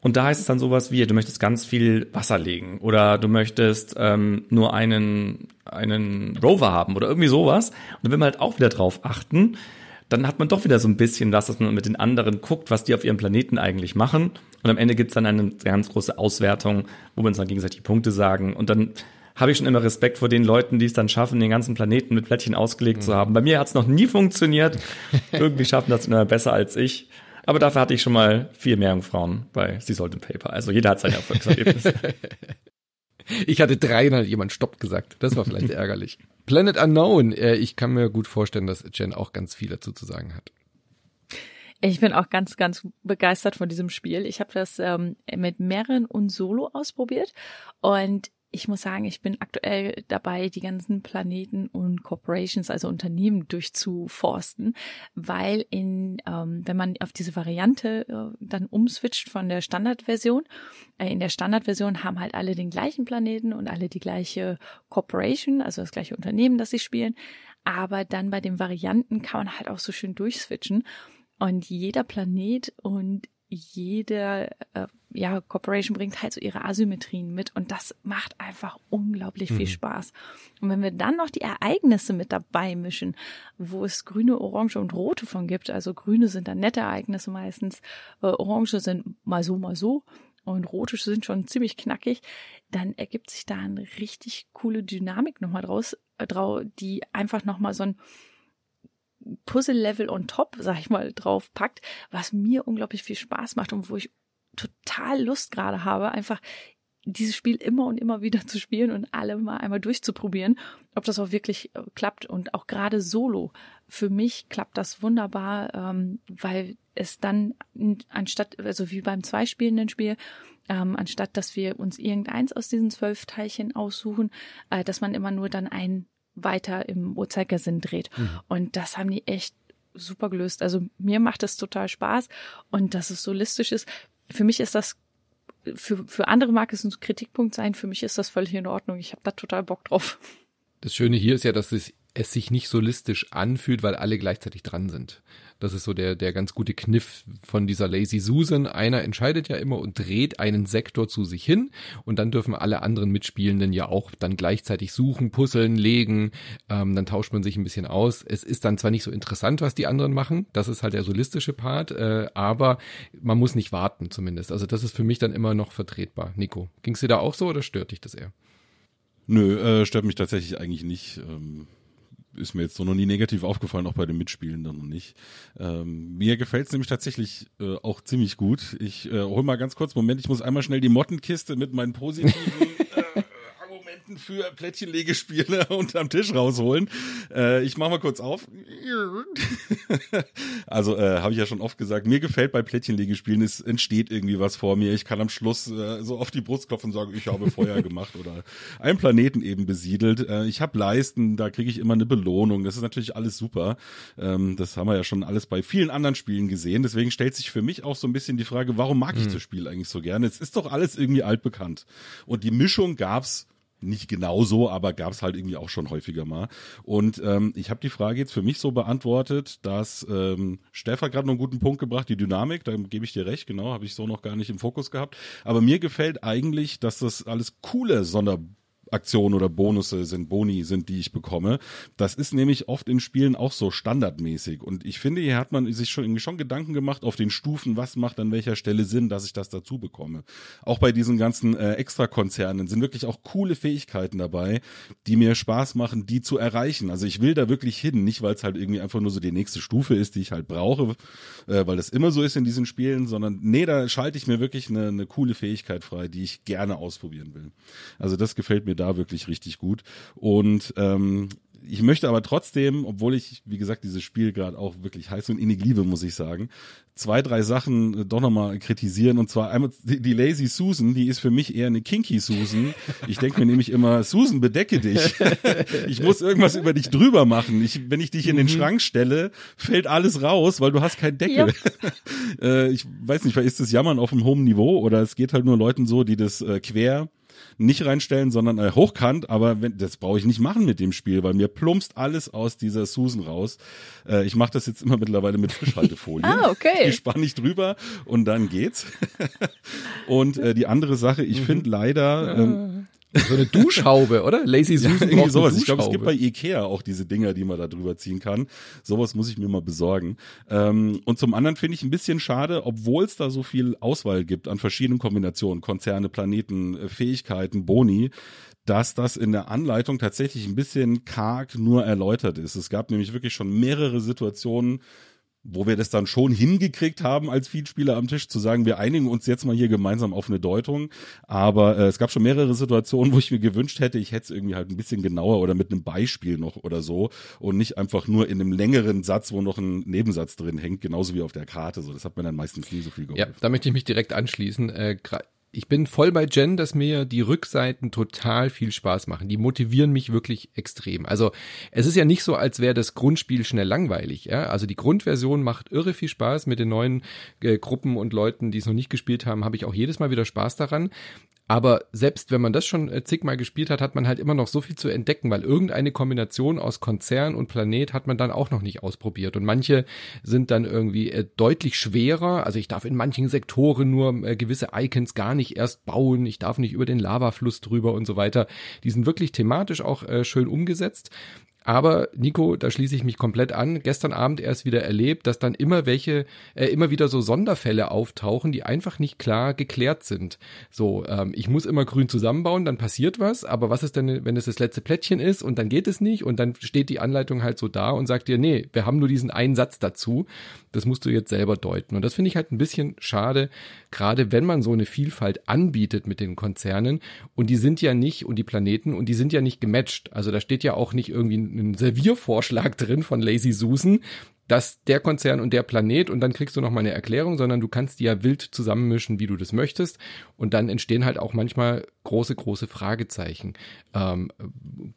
Und da heißt es dann sowas wie, du möchtest ganz viel Wasser legen oder du möchtest ähm, nur einen, einen Rover haben oder irgendwie sowas. Und will man halt auch wieder drauf achten. Dann hat man doch wieder so ein bisschen was, dass man mit den anderen guckt, was die auf ihrem Planeten eigentlich machen. Und am Ende gibt's dann eine ganz große Auswertung, wo wir uns dann gegenseitig Punkte sagen. Und dann habe ich schon immer Respekt vor den Leuten, die es dann schaffen, den ganzen Planeten mit Plättchen ausgelegt mhm. zu haben. Bei mir hat's noch nie funktioniert. Irgendwie schaffen das immer besser als ich. Aber dafür hatte ich schon mal viel mehr Frauen bei Sie Salt Paper. Also jeder hat sein Erfolgserlebnis. Ich hatte dreimal jemand Stopp gesagt. Das war vielleicht ärgerlich. Planet Unknown. Äh, ich kann mir gut vorstellen, dass Jen auch ganz viel dazu zu sagen hat. Ich bin auch ganz, ganz begeistert von diesem Spiel. Ich habe das ähm, mit mehreren und Solo ausprobiert und ich muss sagen, ich bin aktuell dabei, die ganzen Planeten und Corporations, also Unternehmen durchzuforsten, weil in, ähm, wenn man auf diese Variante äh, dann umswitcht von der Standardversion, äh, in der Standardversion haben halt alle den gleichen Planeten und alle die gleiche Corporation, also das gleiche Unternehmen, das sie spielen. Aber dann bei den Varianten kann man halt auch so schön durchswitchen. Und jeder Planet und jede äh, ja, Corporation bringt halt so ihre Asymmetrien mit und das macht einfach unglaublich mhm. viel Spaß. Und wenn wir dann noch die Ereignisse mit dabei mischen, wo es grüne, orange und rote von gibt, also grüne sind dann nette Ereignisse meistens, äh, orange sind mal so, mal so und rote sind schon ziemlich knackig, dann ergibt sich da eine richtig coole Dynamik nochmal draus, äh, drauf, die einfach nochmal so ein Puzzle-Level on top, sag ich mal, drauf packt, was mir unglaublich viel Spaß macht und wo ich total Lust gerade habe, einfach dieses Spiel immer und immer wieder zu spielen und alle mal einmal durchzuprobieren, ob das auch wirklich äh, klappt. Und auch gerade solo, für mich klappt das wunderbar, ähm, weil es dann anstatt, also wie beim zweispielenden Spiel, ähm, anstatt dass wir uns irgendeins aus diesen zwölf Teilchen aussuchen, äh, dass man immer nur dann ein weiter im Uhrzeigersinn dreht. Mhm. Und das haben die echt super gelöst. Also mir macht es total Spaß und dass es solistisch ist. Für mich ist das für, für andere mag es ein Kritikpunkt sein, für mich ist das völlig in Ordnung. Ich habe da total Bock drauf. Das Schöne hier ist ja, dass es, es sich nicht solistisch anfühlt, weil alle gleichzeitig dran sind. Das ist so der, der ganz gute Kniff von dieser Lazy Susan. Einer entscheidet ja immer und dreht einen Sektor zu sich hin und dann dürfen alle anderen Mitspielenden ja auch dann gleichzeitig suchen, puzzeln, legen. Ähm, dann tauscht man sich ein bisschen aus. Es ist dann zwar nicht so interessant, was die anderen machen, das ist halt der solistische Part, äh, aber man muss nicht warten zumindest. Also das ist für mich dann immer noch vertretbar. Nico, ging's dir da auch so oder stört dich das eher? Nö, äh, stört mich tatsächlich eigentlich nicht. Ähm ist mir jetzt so noch nie negativ aufgefallen, auch bei den Mitspielen dann noch nicht. Ähm, mir gefällt es nämlich tatsächlich äh, auch ziemlich gut. Ich äh, hol mal ganz kurz, Moment, ich muss einmal schnell die Mottenkiste mit meinen positiven Argumenten für Plättchenlegespiele unterm Tisch rausholen. Äh, ich mach mal kurz auf. also äh, habe ich ja schon oft gesagt, mir gefällt bei Plättchenlegespielen, es entsteht irgendwie was vor mir. Ich kann am Schluss äh, so auf die Brust klopfen und sagen, ich habe Feuer gemacht oder einen Planeten eben besiedelt. Äh, ich habe Leisten, da kriege ich immer eine Belohnung. Das ist natürlich alles super. Ähm, das haben wir ja schon alles bei vielen anderen Spielen gesehen. Deswegen stellt sich für mich auch so ein bisschen die Frage, warum mag ich das Spiel eigentlich so gerne? Es ist doch alles irgendwie altbekannt. Und die Mischung gab's nicht genauso, aber gab es halt irgendwie auch schon häufiger mal. Und ähm, ich habe die Frage jetzt für mich so beantwortet, dass ähm, Steff gerade noch einen guten Punkt gebracht, die Dynamik, da gebe ich dir recht, genau, habe ich so noch gar nicht im Fokus gehabt. Aber mir gefällt eigentlich, dass das alles coole Sonder Aktionen oder Bonusse sind, Boni sind, die ich bekomme. Das ist nämlich oft in Spielen auch so standardmäßig. Und ich finde, hier hat man sich schon schon Gedanken gemacht auf den Stufen, was macht an welcher Stelle Sinn, dass ich das dazu bekomme. Auch bei diesen ganzen äh, Extrakonzernen sind wirklich auch coole Fähigkeiten dabei, die mir Spaß machen, die zu erreichen. Also ich will da wirklich hin, nicht weil es halt irgendwie einfach nur so die nächste Stufe ist, die ich halt brauche, äh, weil das immer so ist in diesen Spielen, sondern nee, da schalte ich mir wirklich eine, eine coole Fähigkeit frei, die ich gerne ausprobieren will. Also das gefällt mir da wirklich richtig gut. Und ähm, ich möchte aber trotzdem, obwohl ich, wie gesagt, dieses Spiel gerade auch wirklich heiß und innig liebe, muss ich sagen, zwei, drei Sachen doch nochmal kritisieren. Und zwar einmal die Lazy Susan, die ist für mich eher eine Kinky Susan. Ich denke mir nämlich immer, Susan, bedecke dich. Ich muss irgendwas über dich drüber machen. Ich, wenn ich dich in den mhm. Schrank stelle, fällt alles raus, weil du hast keinen Deckel. Yep. Äh, ich weiß nicht, ist das Jammern auf einem hohen Niveau oder es geht halt nur Leuten so, die das äh, quer nicht reinstellen, sondern äh, hochkant, aber wenn, das brauche ich nicht machen mit dem Spiel, weil mir plumpst alles aus dieser Susan raus. Äh, ich mache das jetzt immer mittlerweile mit Frischhaltefolie. ah, okay. Die spanne ich drüber und dann geht's. und äh, die andere Sache, ich mhm. finde leider, ähm, so eine Duschhaube, oder? Lazy Susan ja, irgendwie sowas. Ich glaube, es gibt bei Ikea auch diese Dinger, die man da drüber ziehen kann. Sowas muss ich mir mal besorgen. Ähm, und zum anderen finde ich ein bisschen schade, obwohl es da so viel Auswahl gibt an verschiedenen Kombinationen, Konzerne, Planeten, äh, Fähigkeiten, Boni, dass das in der Anleitung tatsächlich ein bisschen karg nur erläutert ist. Es gab nämlich wirklich schon mehrere Situationen, wo wir das dann schon hingekriegt haben, als Feedspieler am Tisch zu sagen, wir einigen uns jetzt mal hier gemeinsam auf eine Deutung. Aber äh, es gab schon mehrere Situationen, wo ich mir gewünscht hätte, ich hätte es irgendwie halt ein bisschen genauer oder mit einem Beispiel noch oder so und nicht einfach nur in einem längeren Satz, wo noch ein Nebensatz drin hängt, genauso wie auf der Karte. So, das hat mir dann meistens nie so viel geholfen. Ja, da möchte ich mich direkt anschließen. Äh, ich bin voll bei Jen, dass mir die Rückseiten total viel Spaß machen. Die motivieren mich wirklich extrem. Also es ist ja nicht so, als wäre das Grundspiel schnell langweilig. Ja? Also die Grundversion macht irre viel Spaß mit den neuen äh, Gruppen und Leuten, die es noch nicht gespielt haben, habe ich auch jedes Mal wieder Spaß daran. Aber selbst wenn man das schon äh, zigmal gespielt hat, hat man halt immer noch so viel zu entdecken, weil irgendeine Kombination aus Konzern und Planet hat man dann auch noch nicht ausprobiert. Und manche sind dann irgendwie äh, deutlich schwerer. Also ich darf in manchen Sektoren nur äh, gewisse Icons gar nicht erst bauen. Ich darf nicht über den Lavafluss drüber und so weiter. Die sind wirklich thematisch auch schön umgesetzt. Aber Nico, da schließe ich mich komplett an. Gestern Abend erst wieder erlebt, dass dann immer welche, äh, immer wieder so Sonderfälle auftauchen, die einfach nicht klar geklärt sind. So, ähm, ich muss immer grün zusammenbauen, dann passiert was. Aber was ist denn, wenn es das letzte Plättchen ist und dann geht es nicht und dann steht die Anleitung halt so da und sagt dir, nee, wir haben nur diesen einen Satz dazu. Das musst du jetzt selber deuten. Und das finde ich halt ein bisschen schade, gerade wenn man so eine Vielfalt anbietet mit den Konzernen. Und die sind ja nicht, und die Planeten, und die sind ja nicht gematcht. Also da steht ja auch nicht irgendwie ein Serviervorschlag drin von Lazy Susan, dass der Konzern und der Planet und dann kriegst du noch mal eine Erklärung, sondern du kannst die ja wild zusammenmischen, wie du das möchtest und dann entstehen halt auch manchmal große, große Fragezeichen. Ähm,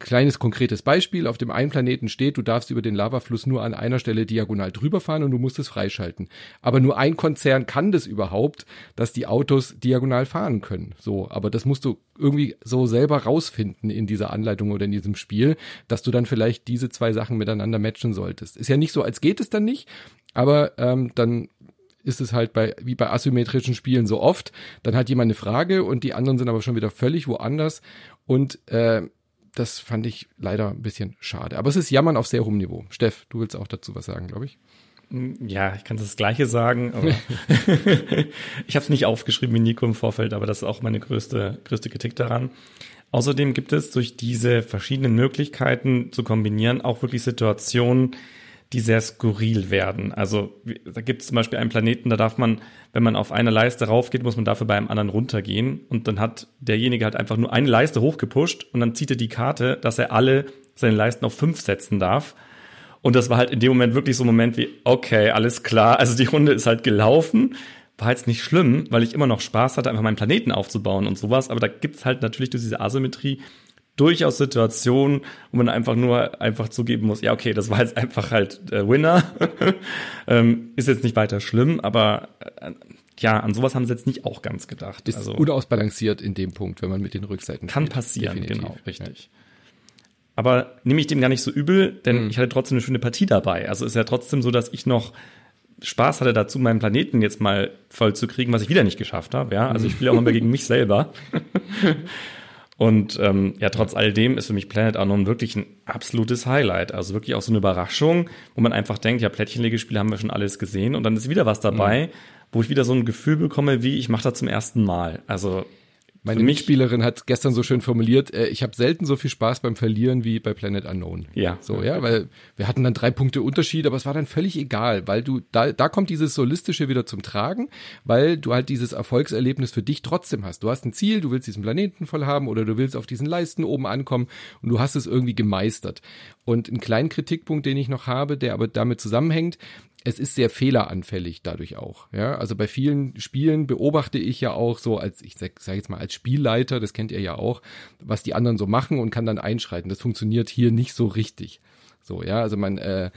kleines konkretes Beispiel, auf dem einen Planeten steht, du darfst über den Lavafluss nur an einer Stelle diagonal drüber fahren und du musst es freischalten. Aber nur ein Konzern kann das überhaupt, dass die Autos diagonal fahren können. So, aber das musst du irgendwie so selber rausfinden in dieser Anleitung oder in diesem Spiel, dass du dann vielleicht diese zwei Sachen miteinander matchen solltest. Ist ja nicht so, als geht es dann nicht, aber ähm, dann ist es halt bei, wie bei asymmetrischen Spielen so oft. Dann hat jemand eine Frage und die anderen sind aber schon wieder völlig woanders. Und äh, das fand ich leider ein bisschen schade. Aber es ist Jammern auf sehr hohem Niveau. Steff, du willst auch dazu was sagen, glaube ich. Ja, ich kann das Gleiche sagen, aber ich habe es nicht aufgeschrieben wie Nico im Vorfeld, aber das ist auch meine größte, größte Kritik daran. Außerdem gibt es durch diese verschiedenen Möglichkeiten zu kombinieren auch wirklich Situationen, die sehr skurril werden. Also da gibt es zum Beispiel einen Planeten, da darf man, wenn man auf eine Leiste raufgeht, muss man dafür bei einem anderen runtergehen. Und dann hat derjenige halt einfach nur eine Leiste hochgepusht und dann zieht er die Karte, dass er alle seine Leisten auf fünf setzen darf. Und das war halt in dem Moment wirklich so ein Moment wie, okay, alles klar. Also die Runde ist halt gelaufen. War jetzt nicht schlimm, weil ich immer noch Spaß hatte, einfach meinen Planeten aufzubauen und sowas. Aber da gibt's halt natürlich durch diese Asymmetrie durchaus Situationen, wo man einfach nur einfach zugeben muss, ja, okay, das war jetzt einfach halt äh, Winner. ähm, ist jetzt nicht weiter schlimm, aber äh, ja, an sowas haben sie jetzt nicht auch ganz gedacht. Ist also, unausbalanciert in dem Punkt, wenn man mit den Rückseiten Kann spielt. passieren, Definitiv. genau, richtig. Ja. Aber nehme ich dem gar nicht so übel, denn mhm. ich hatte trotzdem eine schöne Partie dabei. Also ist ja trotzdem so, dass ich noch Spaß hatte dazu, meinen Planeten jetzt mal voll zu kriegen, was ich wieder nicht geschafft habe. Ja, also ich spiele auch immer gegen mich selber. Und ähm, ja, trotz alledem ist für mich Planet Unknown wirklich ein absolutes Highlight. Also wirklich auch so eine Überraschung, wo man einfach denkt, ja, Plättchenlegespiele haben wir schon alles gesehen und dann ist wieder was dabei, mhm. wo ich wieder so ein Gefühl bekomme, wie ich mache das zum ersten Mal. Also meine Mitspielerin hat gestern so schön formuliert, äh, ich habe selten so viel Spaß beim Verlieren wie bei Planet Unknown. Ja. So, ja, weil wir hatten dann drei Punkte Unterschied, aber es war dann völlig egal, weil du, da, da kommt dieses Solistische wieder zum Tragen, weil du halt dieses Erfolgserlebnis für dich trotzdem hast. Du hast ein Ziel, du willst diesen Planeten voll haben oder du willst auf diesen Leisten oben ankommen und du hast es irgendwie gemeistert. Und ein kleinen Kritikpunkt, den ich noch habe, der aber damit zusammenhängt, es ist sehr fehleranfällig dadurch auch. Ja, also bei vielen Spielen beobachte ich ja auch so als, ich sag, sag jetzt mal als Spielleiter, das kennt ihr ja auch, was die anderen so machen und kann dann einschreiten. Das funktioniert hier nicht so richtig. So, ja, also man äh,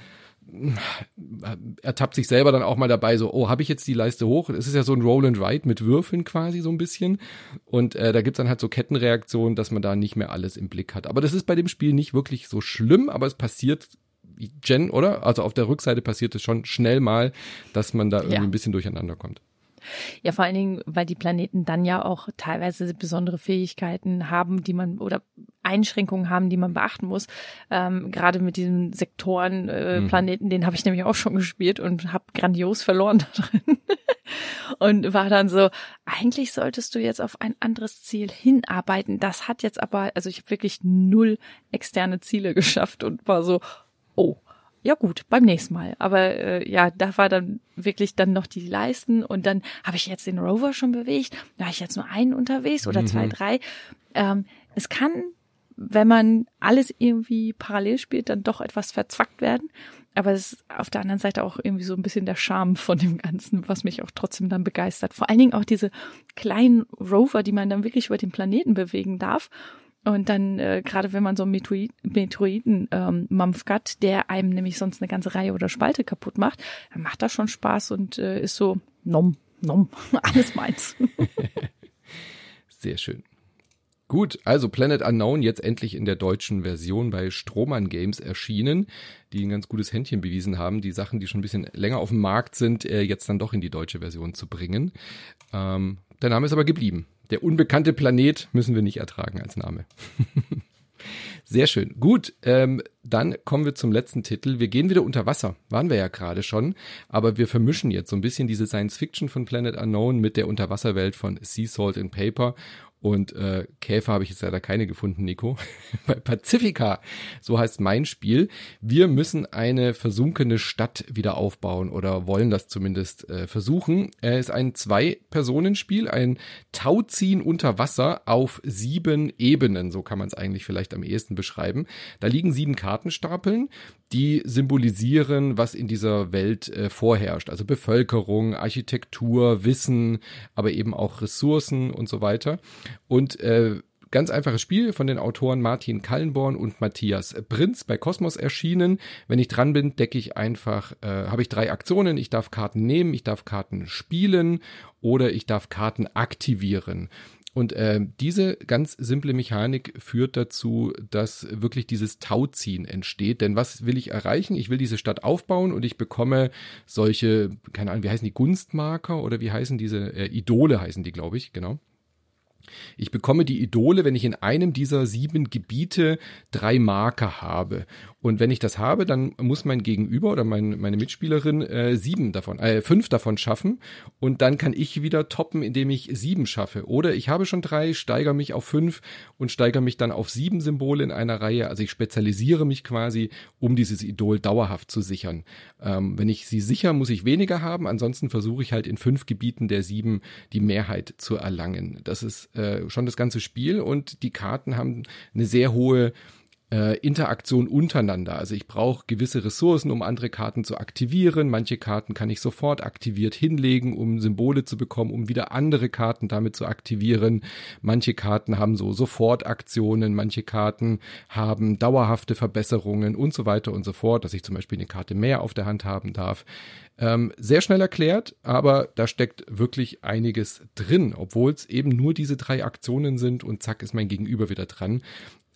ertappt sich selber dann auch mal dabei, so, oh, habe ich jetzt die Leiste hoch? Es ist ja so ein Roll and Ride mit Würfeln quasi so ein bisschen. Und äh, da gibt's dann halt so Kettenreaktionen, dass man da nicht mehr alles im Blick hat. Aber das ist bei dem Spiel nicht wirklich so schlimm, aber es passiert Jen, oder? Also auf der Rückseite passiert es schon schnell mal, dass man da irgendwie ja. ein bisschen durcheinander kommt. Ja, vor allen Dingen, weil die Planeten dann ja auch teilweise besondere Fähigkeiten haben, die man oder Einschränkungen haben, die man beachten muss. Ähm, Gerade mit diesen Sektoren-Planeten, äh, mhm. den habe ich nämlich auch schon gespielt und habe grandios verloren da drin. und war dann so, eigentlich solltest du jetzt auf ein anderes Ziel hinarbeiten. Das hat jetzt aber, also ich habe wirklich null externe Ziele geschafft und war so, oh, ja gut, beim nächsten Mal. Aber äh, ja, da war dann wirklich dann noch die Leisten und dann habe ich jetzt den Rover schon bewegt. Da habe ich jetzt nur einen unterwegs oder mhm. zwei, drei. Ähm, es kann, wenn man alles irgendwie parallel spielt, dann doch etwas verzwackt werden. Aber es ist auf der anderen Seite auch irgendwie so ein bisschen der Charme von dem Ganzen, was mich auch trotzdem dann begeistert. Vor allen Dingen auch diese kleinen Rover, die man dann wirklich über den Planeten bewegen darf und dann, äh, gerade wenn man so einen Meteoid, Meteoriten-Mampf ähm, hat, der einem nämlich sonst eine ganze Reihe oder Spalte kaputt macht, dann macht das schon Spaß und äh, ist so, nom, nom, alles meins. Sehr schön. Gut, also Planet Unknown jetzt endlich in der deutschen Version bei Strohmann Games erschienen, die ein ganz gutes Händchen bewiesen haben, die Sachen, die schon ein bisschen länger auf dem Markt sind, äh, jetzt dann doch in die deutsche Version zu bringen. Ähm, der Name ist aber geblieben. Der unbekannte Planet müssen wir nicht ertragen als Name. Sehr schön. Gut, ähm, dann kommen wir zum letzten Titel. Wir gehen wieder unter Wasser. Waren wir ja gerade schon. Aber wir vermischen jetzt so ein bisschen diese Science Fiction von Planet Unknown mit der Unterwasserwelt von Sea Salt and Paper. Und äh, Käfer habe ich jetzt leider keine gefunden, Nico. Bei Pacifica, so heißt mein Spiel. Wir müssen eine versunkene Stadt wieder aufbauen oder wollen das zumindest äh, versuchen. Er ist ein Zwei-Personen-Spiel, ein Tauziehen unter Wasser auf sieben Ebenen, so kann man es eigentlich vielleicht am ehesten beschreiben. Da liegen sieben Kartenstapeln die symbolisieren, was in dieser Welt äh, vorherrscht. Also Bevölkerung, Architektur, Wissen, aber eben auch Ressourcen und so weiter. Und äh, ganz einfaches Spiel von den Autoren Martin Kallenborn und Matthias Prinz bei Kosmos erschienen. Wenn ich dran bin, decke ich einfach, äh, habe ich drei Aktionen. Ich darf Karten nehmen, ich darf Karten spielen oder ich darf Karten aktivieren. Und äh, diese ganz simple Mechanik führt dazu, dass wirklich dieses Tauziehen entsteht. Denn was will ich erreichen? Ich will diese Stadt aufbauen und ich bekomme solche, keine Ahnung, wie heißen die Gunstmarker oder wie heißen diese äh, Idole heißen die, glaube ich, genau. Ich bekomme die Idole, wenn ich in einem dieser sieben Gebiete drei Marker habe. Und wenn ich das habe, dann muss mein Gegenüber oder mein, meine Mitspielerin äh, sieben davon, äh, fünf davon schaffen. Und dann kann ich wieder toppen, indem ich sieben schaffe. Oder ich habe schon drei, steigere mich auf fünf und steigere mich dann auf sieben Symbole in einer Reihe. Also ich spezialisiere mich quasi, um dieses Idol dauerhaft zu sichern. Ähm, wenn ich sie sicher, muss ich weniger haben. Ansonsten versuche ich halt in fünf Gebieten der sieben die Mehrheit zu erlangen. Das ist äh, schon das ganze Spiel und die Karten haben eine sehr hohe äh, Interaktion untereinander. Also ich brauche gewisse Ressourcen, um andere Karten zu aktivieren. Manche Karten kann ich sofort aktiviert hinlegen, um Symbole zu bekommen, um wieder andere Karten damit zu aktivieren. Manche Karten haben so Sofortaktionen, manche Karten haben dauerhafte Verbesserungen und so weiter und so fort, dass ich zum Beispiel eine Karte mehr auf der Hand haben darf. Ähm, sehr schnell erklärt, aber da steckt wirklich einiges drin, obwohl es eben nur diese drei Aktionen sind und zack ist mein Gegenüber wieder dran.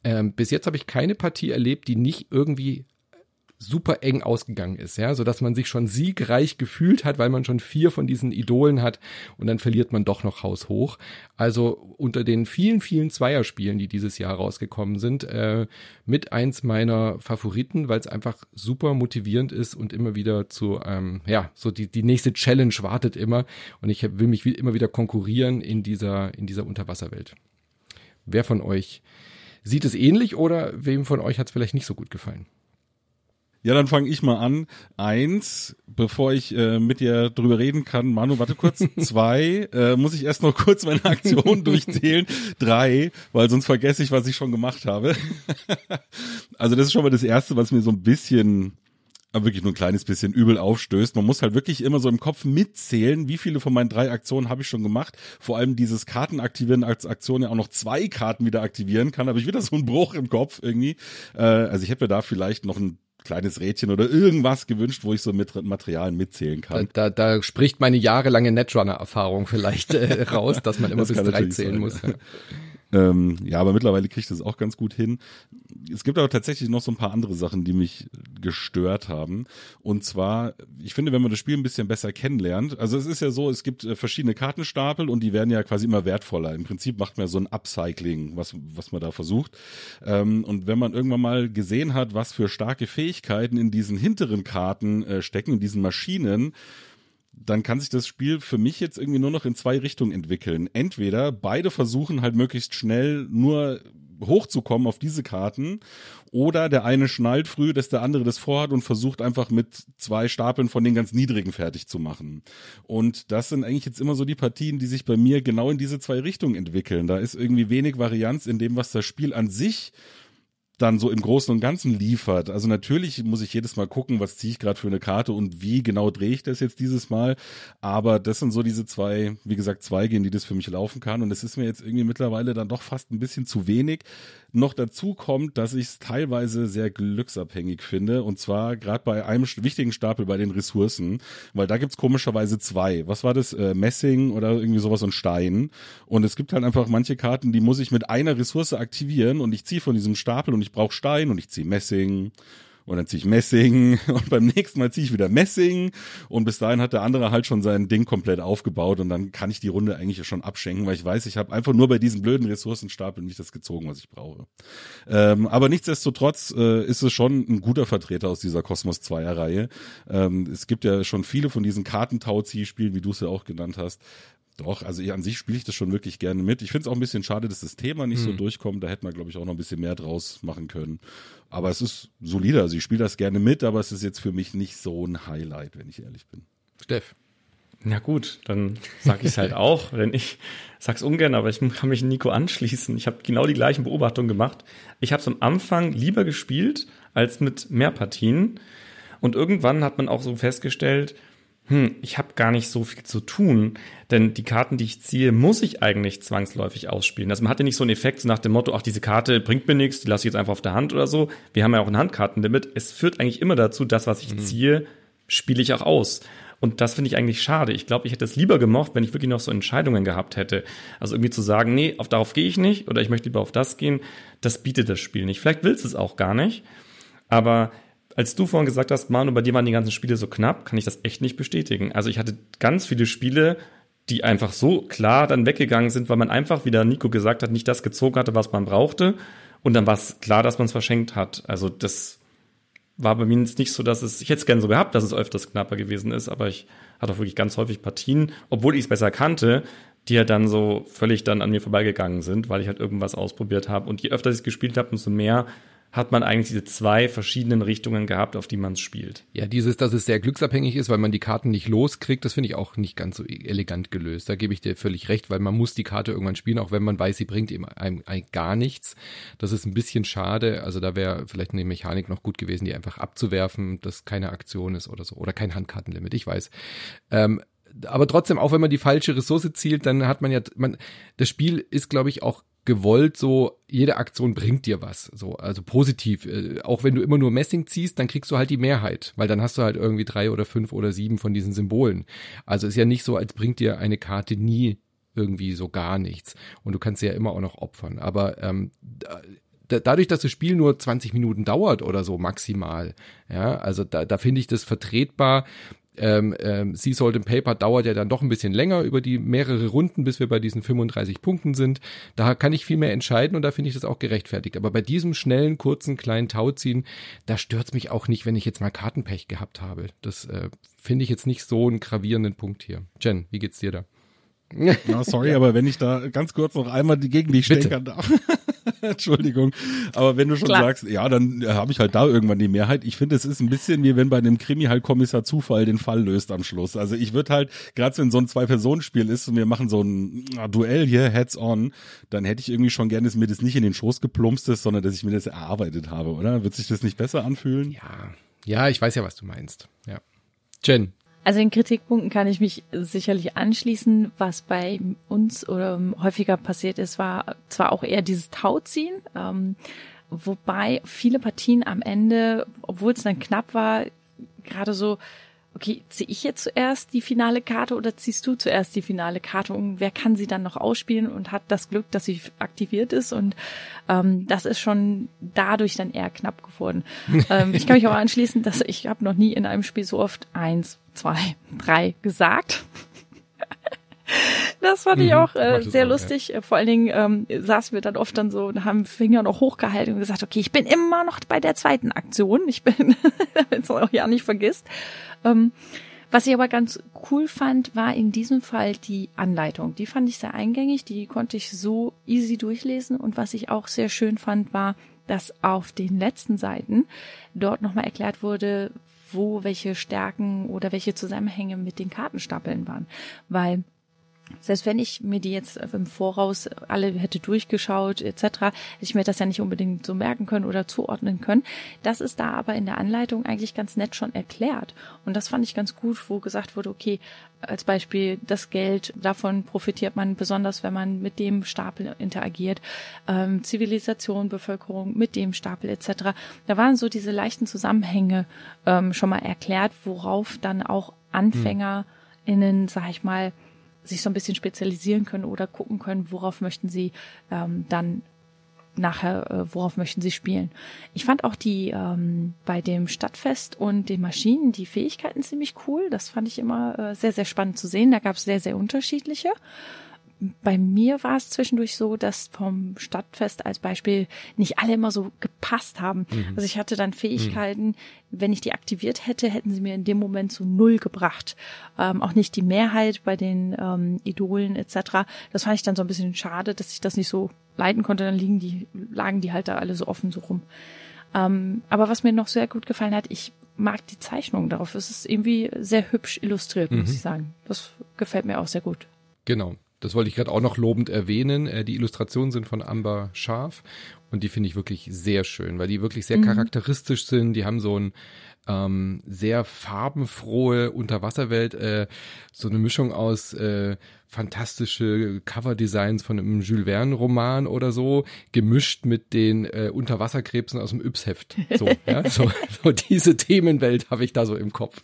Ähm, bis jetzt habe ich keine Partie erlebt, die nicht irgendwie super eng ausgegangen ist, ja, so dass man sich schon siegreich gefühlt hat, weil man schon vier von diesen Idolen hat und dann verliert man doch noch haushoch. Also unter den vielen, vielen Zweierspielen, die dieses Jahr rausgekommen sind, äh, mit eins meiner Favoriten, weil es einfach super motivierend ist und immer wieder zu, ähm, ja, so die, die nächste Challenge wartet immer und ich will mich wie, immer wieder konkurrieren in dieser, in dieser Unterwasserwelt. Wer von euch sieht es ähnlich oder wem von euch hat es vielleicht nicht so gut gefallen? Ja, dann fange ich mal an. Eins, bevor ich äh, mit dir drüber reden kann. Manu, warte kurz. Zwei, äh, muss ich erst noch kurz meine Aktion durchzählen. Drei, weil sonst vergesse ich, was ich schon gemacht habe. also das ist schon mal das Erste, was mir so ein bisschen aber wirklich nur ein kleines bisschen übel aufstößt. Man muss halt wirklich immer so im Kopf mitzählen, wie viele von meinen drei Aktionen habe ich schon gemacht. Vor allem dieses Karten aktivieren als Aktion ja auch noch zwei Karten wieder aktivieren kann. Aber ich wieder so einen Bruch im Kopf irgendwie. Äh, also ich hätte mir da vielleicht noch ein kleines Rädchen oder irgendwas gewünscht, wo ich so mit Materialien mitzählen kann. Da, da, da spricht meine jahrelange Netrunner-Erfahrung vielleicht äh, raus, dass man immer das bis drei zählen sein, muss. Ja. Ähm, ja, aber mittlerweile kriegt es auch ganz gut hin. Es gibt aber tatsächlich noch so ein paar andere Sachen, die mich gestört haben. Und zwar, ich finde, wenn man das Spiel ein bisschen besser kennenlernt, also es ist ja so, es gibt äh, verschiedene Kartenstapel und die werden ja quasi immer wertvoller. Im Prinzip macht man so ein Upcycling, was, was man da versucht. Ähm, und wenn man irgendwann mal gesehen hat, was für starke Fähigkeiten in diesen hinteren Karten äh, stecken, in diesen Maschinen, dann kann sich das Spiel für mich jetzt irgendwie nur noch in zwei Richtungen entwickeln. Entweder beide versuchen halt möglichst schnell nur hochzukommen auf diese Karten oder der eine schnallt früh, dass der andere das vorhat und versucht einfach mit zwei Stapeln von den ganz niedrigen fertig zu machen. Und das sind eigentlich jetzt immer so die Partien, die sich bei mir genau in diese zwei Richtungen entwickeln. Da ist irgendwie wenig Varianz in dem, was das Spiel an sich dann so im Großen und Ganzen liefert. Also natürlich muss ich jedes Mal gucken, was ziehe ich gerade für eine Karte und wie genau drehe ich das jetzt dieses Mal. Aber das sind so diese zwei, wie gesagt, Zweige, in die das für mich laufen kann. Und es ist mir jetzt irgendwie mittlerweile dann doch fast ein bisschen zu wenig. Noch dazu kommt, dass ich es teilweise sehr glücksabhängig finde. Und zwar gerade bei einem wichtigen Stapel bei den Ressourcen. Weil da gibt's komischerweise zwei. Was war das? Äh, Messing oder irgendwie sowas und Stein. Und es gibt halt einfach manche Karten, die muss ich mit einer Ressource aktivieren und ich ziehe von diesem Stapel und ich brauche Stein und ich ziehe Messing und dann ziehe ich Messing und beim nächsten Mal ziehe ich wieder Messing und bis dahin hat der andere halt schon sein Ding komplett aufgebaut und dann kann ich die Runde eigentlich schon abschenken, weil ich weiß, ich habe einfach nur bei diesem blöden Ressourcenstapel nicht das gezogen, was ich brauche. Ähm, aber nichtsdestotrotz äh, ist es schon ein guter Vertreter aus dieser Cosmos 2er Reihe. Ähm, es gibt ja schon viele von diesen Kartentau-Zielspielen, wie du es ja auch genannt hast, doch, also an sich spiele ich das schon wirklich gerne mit. Ich finde es auch ein bisschen schade, dass das Thema nicht hm. so durchkommt. Da hätte man, glaube ich, auch noch ein bisschen mehr draus machen können. Aber es ist solide. Also ich spiele das gerne mit, aber es ist jetzt für mich nicht so ein Highlight, wenn ich ehrlich bin. Steff. Na gut, dann sag ich es halt auch, denn ich sag's ungern, aber ich kann mich Nico anschließen. Ich habe genau die gleichen Beobachtungen gemacht. Ich habe es am Anfang lieber gespielt als mit mehr Partien. Und irgendwann hat man auch so festgestellt, hm, ich habe gar nicht so viel zu tun, denn die Karten, die ich ziehe, muss ich eigentlich zwangsläufig ausspielen. Also man hat ja nicht so einen Effekt so nach dem Motto, ach, diese Karte bringt mir nichts, die lasse ich jetzt einfach auf der Hand oder so. Wir haben ja auch ein Handkartenlimit. Es führt eigentlich immer dazu, das, was ich mhm. ziehe, spiele ich auch aus. Und das finde ich eigentlich schade. Ich glaube, ich hätte es lieber gemocht, wenn ich wirklich noch so Entscheidungen gehabt hätte. Also irgendwie zu sagen, nee, auf darauf gehe ich nicht oder ich möchte lieber auf das gehen, das bietet das Spiel nicht. Vielleicht willst es auch gar nicht. Aber als du vorhin gesagt hast, Manu, bei dir waren die ganzen Spiele so knapp, kann ich das echt nicht bestätigen. Also ich hatte ganz viele Spiele, die einfach so klar dann weggegangen sind, weil man einfach, wie der Nico gesagt hat, nicht das gezogen hatte, was man brauchte. Und dann war es klar, dass man es verschenkt hat. Also das war bei mir jetzt nicht so, dass es, ich hätte es gerne so gehabt, dass es öfters knapper gewesen ist, aber ich hatte auch wirklich ganz häufig Partien, obwohl ich es besser kannte, die ja dann so völlig dann an mir vorbeigegangen sind, weil ich halt irgendwas ausprobiert habe. Und je öfter ich es gespielt habe, umso mehr hat man eigentlich diese zwei verschiedenen Richtungen gehabt, auf die man es spielt. Ja, dieses, dass es sehr glücksabhängig ist, weil man die Karten nicht loskriegt, das finde ich auch nicht ganz so elegant gelöst. Da gebe ich dir völlig recht, weil man muss die Karte irgendwann spielen, auch wenn man weiß, sie bringt ihm einem, einem gar nichts. Das ist ein bisschen schade. Also da wäre vielleicht eine Mechanik noch gut gewesen, die einfach abzuwerfen, dass keine Aktion ist oder so. Oder kein Handkartenlimit, ich weiß. Ähm, aber trotzdem, auch wenn man die falsche Ressource zielt, dann hat man ja, man, das Spiel ist, glaube ich, auch gewollt so, jede Aktion bringt dir was, so, also positiv. Äh, auch wenn du immer nur Messing ziehst, dann kriegst du halt die Mehrheit, weil dann hast du halt irgendwie drei oder fünf oder sieben von diesen Symbolen. Also ist ja nicht so, als bringt dir eine Karte nie irgendwie so gar nichts. Und du kannst sie ja immer auch noch opfern. Aber ähm, da, dadurch, dass das Spiel nur 20 Minuten dauert oder so maximal, ja, also da, da finde ich das vertretbar, ähm, ähm, Sea Salt and Paper dauert ja dann doch ein bisschen länger über die mehrere Runden, bis wir bei diesen 35 Punkten sind. Da kann ich viel mehr entscheiden und da finde ich das auch gerechtfertigt. Aber bei diesem schnellen, kurzen, kleinen Tauziehen, da stört's mich auch nicht, wenn ich jetzt mal Kartenpech gehabt habe. Das äh, finde ich jetzt nicht so einen gravierenden Punkt hier. Jen, wie geht's dir da? Na, sorry, aber wenn ich da ganz kurz noch einmal gegen dich stänkern darf. Entschuldigung. Aber wenn du schon Klar. sagst, ja, dann habe ich halt da irgendwann die Mehrheit. Ich finde, es ist ein bisschen wie wenn bei einem Krimi halt Kommissar Zufall den Fall löst am Schluss. Also ich würde halt, gerade wenn so ein Zwei-Personen-Spiel ist und wir machen so ein Duell hier, Heads-on, dann hätte ich irgendwie schon gerne, dass mir das nicht in den Schoß geplumpst ist, sondern dass ich mir das erarbeitet habe, oder? Wird sich das nicht besser anfühlen? Ja. Ja, ich weiß ja, was du meinst. Ja. Jen, also in Kritikpunkten kann ich mich sicherlich anschließen. Was bei uns oder häufiger passiert ist, war zwar auch eher dieses Tauziehen, ähm, wobei viele Partien am Ende, obwohl es dann knapp war, gerade so okay, ziehe ich jetzt zuerst die finale Karte oder ziehst du zuerst die finale Karte und wer kann sie dann noch ausspielen und hat das Glück, dass sie aktiviert ist und ähm, das ist schon dadurch dann eher knapp geworden. ähm, ich kann mich auch anschließen, dass ich habe noch nie in einem Spiel so oft eins, zwei, drei gesagt. Das fand ich mhm. auch äh, sehr lustig. Ja. Vor allen Dingen ähm, saßen wir dann oft dann so und haben Finger noch hochgehalten und gesagt, okay, ich bin immer noch bei der zweiten Aktion. Ich bin, damit es auch ja nicht vergisst. Ähm, was ich aber ganz cool fand, war in diesem Fall die Anleitung. Die fand ich sehr eingängig, die konnte ich so easy durchlesen. Und was ich auch sehr schön fand, war, dass auf den letzten Seiten dort nochmal erklärt wurde, wo welche Stärken oder welche Zusammenhänge mit den Kartenstapeln waren. Weil selbst wenn ich mir die jetzt im Voraus alle hätte durchgeschaut etc., hätte ich mir das ja nicht unbedingt so merken können oder zuordnen können. Das ist da aber in der Anleitung eigentlich ganz nett schon erklärt. Und das fand ich ganz gut, wo gesagt wurde, okay, als Beispiel das Geld, davon profitiert man besonders, wenn man mit dem Stapel interagiert. Ähm, Zivilisation, Bevölkerung mit dem Stapel etc. Da waren so diese leichten Zusammenhänge ähm, schon mal erklärt, worauf dann auch AnfängerInnen, sag ich mal, sich so ein bisschen spezialisieren können oder gucken können, worauf möchten sie ähm, dann nachher, äh, worauf möchten sie spielen. Ich fand auch die ähm, bei dem Stadtfest und den Maschinen die Fähigkeiten ziemlich cool. Das fand ich immer äh, sehr, sehr spannend zu sehen. Da gab es sehr, sehr unterschiedliche bei mir war es zwischendurch so, dass vom Stadtfest als Beispiel nicht alle immer so gepasst haben. Mhm. Also ich hatte dann Fähigkeiten, mhm. wenn ich die aktiviert hätte, hätten sie mir in dem Moment so null gebracht. Ähm, auch nicht die Mehrheit bei den ähm, Idolen etc. Das fand ich dann so ein bisschen schade, dass ich das nicht so leiten konnte. Dann liegen die, lagen die halt da alle so offen so rum. Ähm, aber was mir noch sehr gut gefallen hat, ich mag die Zeichnung darauf. Es ist irgendwie sehr hübsch illustriert, muss mhm. ich sagen. Das gefällt mir auch sehr gut. Genau. Das wollte ich gerade auch noch lobend erwähnen. Äh, die Illustrationen sind von Amber Scharf und die finde ich wirklich sehr schön, weil die wirklich sehr mhm. charakteristisch sind. Die haben so ein ähm, sehr farbenfrohe Unterwasserwelt, äh, so eine Mischung aus äh, fantastische Coverdesigns von einem Jules Verne Roman oder so, gemischt mit den äh, Unterwasserkrebsen aus dem Yps-Heft. So, ja, so, so diese Themenwelt habe ich da so im Kopf.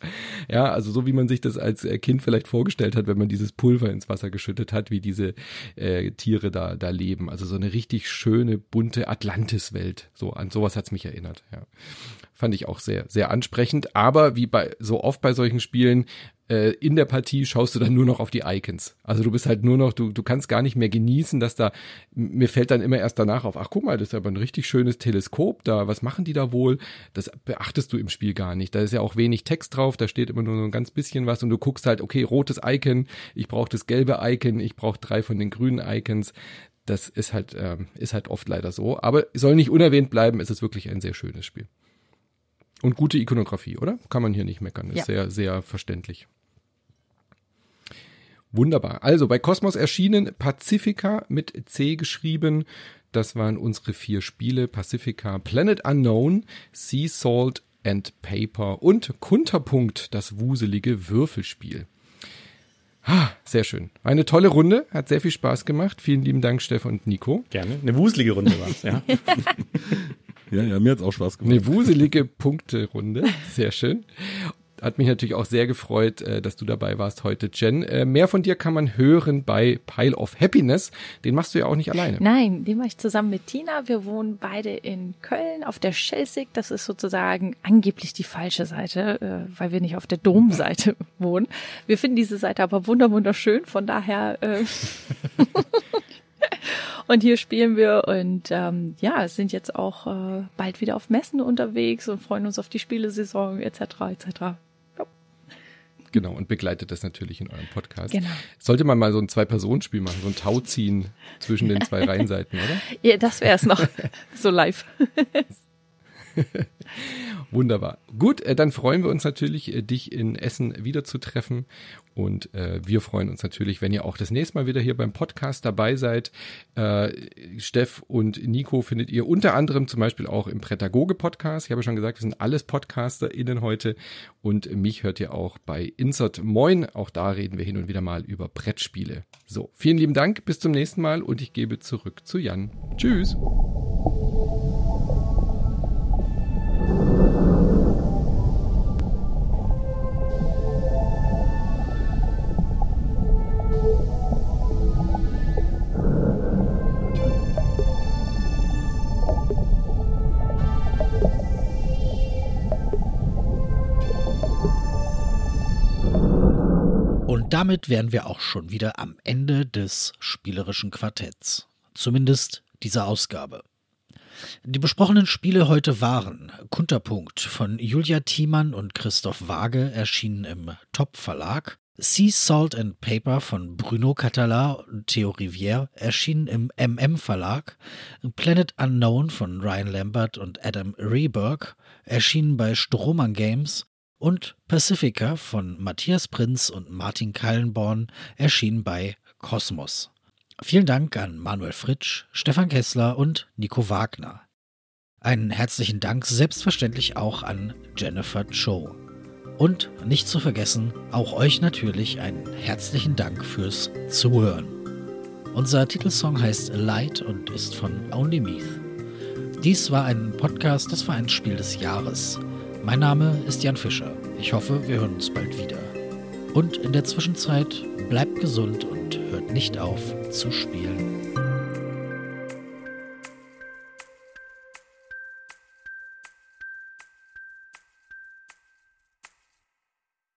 Ja, also so wie man sich das als äh, Kind vielleicht vorgestellt hat, wenn man dieses Pulver ins Wasser geschüttet hat, wie diese äh, Tiere da da leben. Also so eine richtig schöne bunte Atlantis-Welt. So an sowas hat's mich erinnert. Ja. Fand ich auch sehr, sehr ansprechend. Aber wie bei so oft bei solchen Spielen, äh, in der Partie schaust du dann nur noch auf die Icons. Also du bist halt nur noch, du, du kannst gar nicht mehr genießen, dass da, mir fällt dann immer erst danach auf, ach guck mal, das ist aber ein richtig schönes Teleskop da, was machen die da wohl? Das beachtest du im Spiel gar nicht. Da ist ja auch wenig Text drauf, da steht immer nur so ein ganz bisschen was und du guckst halt, okay, rotes Icon, ich brauche das gelbe Icon, ich brauche drei von den grünen Icons. Das ist halt, ähm, ist halt oft leider so. Aber soll nicht unerwähnt bleiben, es ist wirklich ein sehr schönes Spiel. Und gute Ikonografie, oder? Kann man hier nicht meckern. Ist Ja. sehr, sehr verständlich. Wunderbar. Also bei Cosmos erschienen Pacifica mit C geschrieben. Das waren unsere vier Spiele. Pacifica, Planet Unknown, Sea Salt and Paper und Kunterpunkt, das wuselige Würfelspiel. Ah, sehr schön. Eine tolle Runde, hat sehr viel Spaß gemacht. Vielen lieben Dank, Stefan und Nico. Gerne. Eine wuselige Runde war's, ja. Ja, ja, mir hat's auch Spaß gemacht. Eine wuselige Punkterunde. Sehr schön. Hat mich natürlich auch sehr gefreut, äh, dass du dabei warst heute, Jen. Äh, Mehr von dir kann man hören bei Pile of Happiness. Den machst du ja auch nicht alleine. Nein, den mache ich zusammen mit Tina. Wir wohnen beide in Köln auf der Schelsig. Das ist sozusagen angeblich die falsche Seite, äh, weil wir nicht auf der Domseite wohnen. Wir finden diese Seite aber wunder wunderschön. Von daher äh, und hier spielen wir und ähm, ja, sind jetzt auch äh, bald wieder auf Messen unterwegs und freuen uns auf die Spielesaison etc. etc. Genau, und begleitet das natürlich in eurem Podcast. Genau. Sollte man mal so ein Zwei-Personen-Spiel machen, so ein Tau ziehen zwischen den zwei Reihenseiten, oder? Ja, das wäre es noch so live. Wunderbar. Gut, äh, dann freuen wir uns natürlich, äh, dich in Essen wiederzutreffen. Und äh, wir freuen uns natürlich, wenn ihr auch das nächste Mal wieder hier beim Podcast dabei seid. Äh, Steff und Nico findet ihr unter anderem zum Beispiel auch im Prädagoge-Podcast. Ich habe schon gesagt, wir sind alles PodcasterInnen heute. Und mich hört ihr auch bei Insert Moin. Auch da reden wir hin und wieder mal über Brettspiele. So, vielen lieben Dank, bis zum nächsten Mal und ich gebe zurück zu Jan. Tschüss. Damit wären wir auch schon wieder am Ende des spielerischen Quartetts. Zumindest dieser Ausgabe. Die besprochenen Spiele heute waren Kunterpunkt von Julia Thiemann und Christoph Waage, erschienen im Top Verlag. Sea Salt and Paper von Bruno Catala und Theo Rivière, erschienen im MM Verlag. Planet Unknown von Ryan Lambert und Adam Rehberg, erschienen bei Strohmann Games. Und Pacifica von Matthias Prinz und Martin Kallenborn, erschienen bei Kosmos. Vielen Dank an Manuel Fritsch, Stefan Kessler und Nico Wagner. Einen herzlichen Dank selbstverständlich auch an Jennifer Cho. Und nicht zu vergessen, auch euch natürlich einen herzlichen Dank fürs Zuhören. Unser Titelsong heißt Light und ist von Only Meath. Dies war ein Podcast des Vereinsspiel des Jahres. Mein Name ist Jan Fischer. Ich hoffe, wir hören uns bald wieder. Und in der Zwischenzeit bleibt gesund und hört nicht auf zu spielen.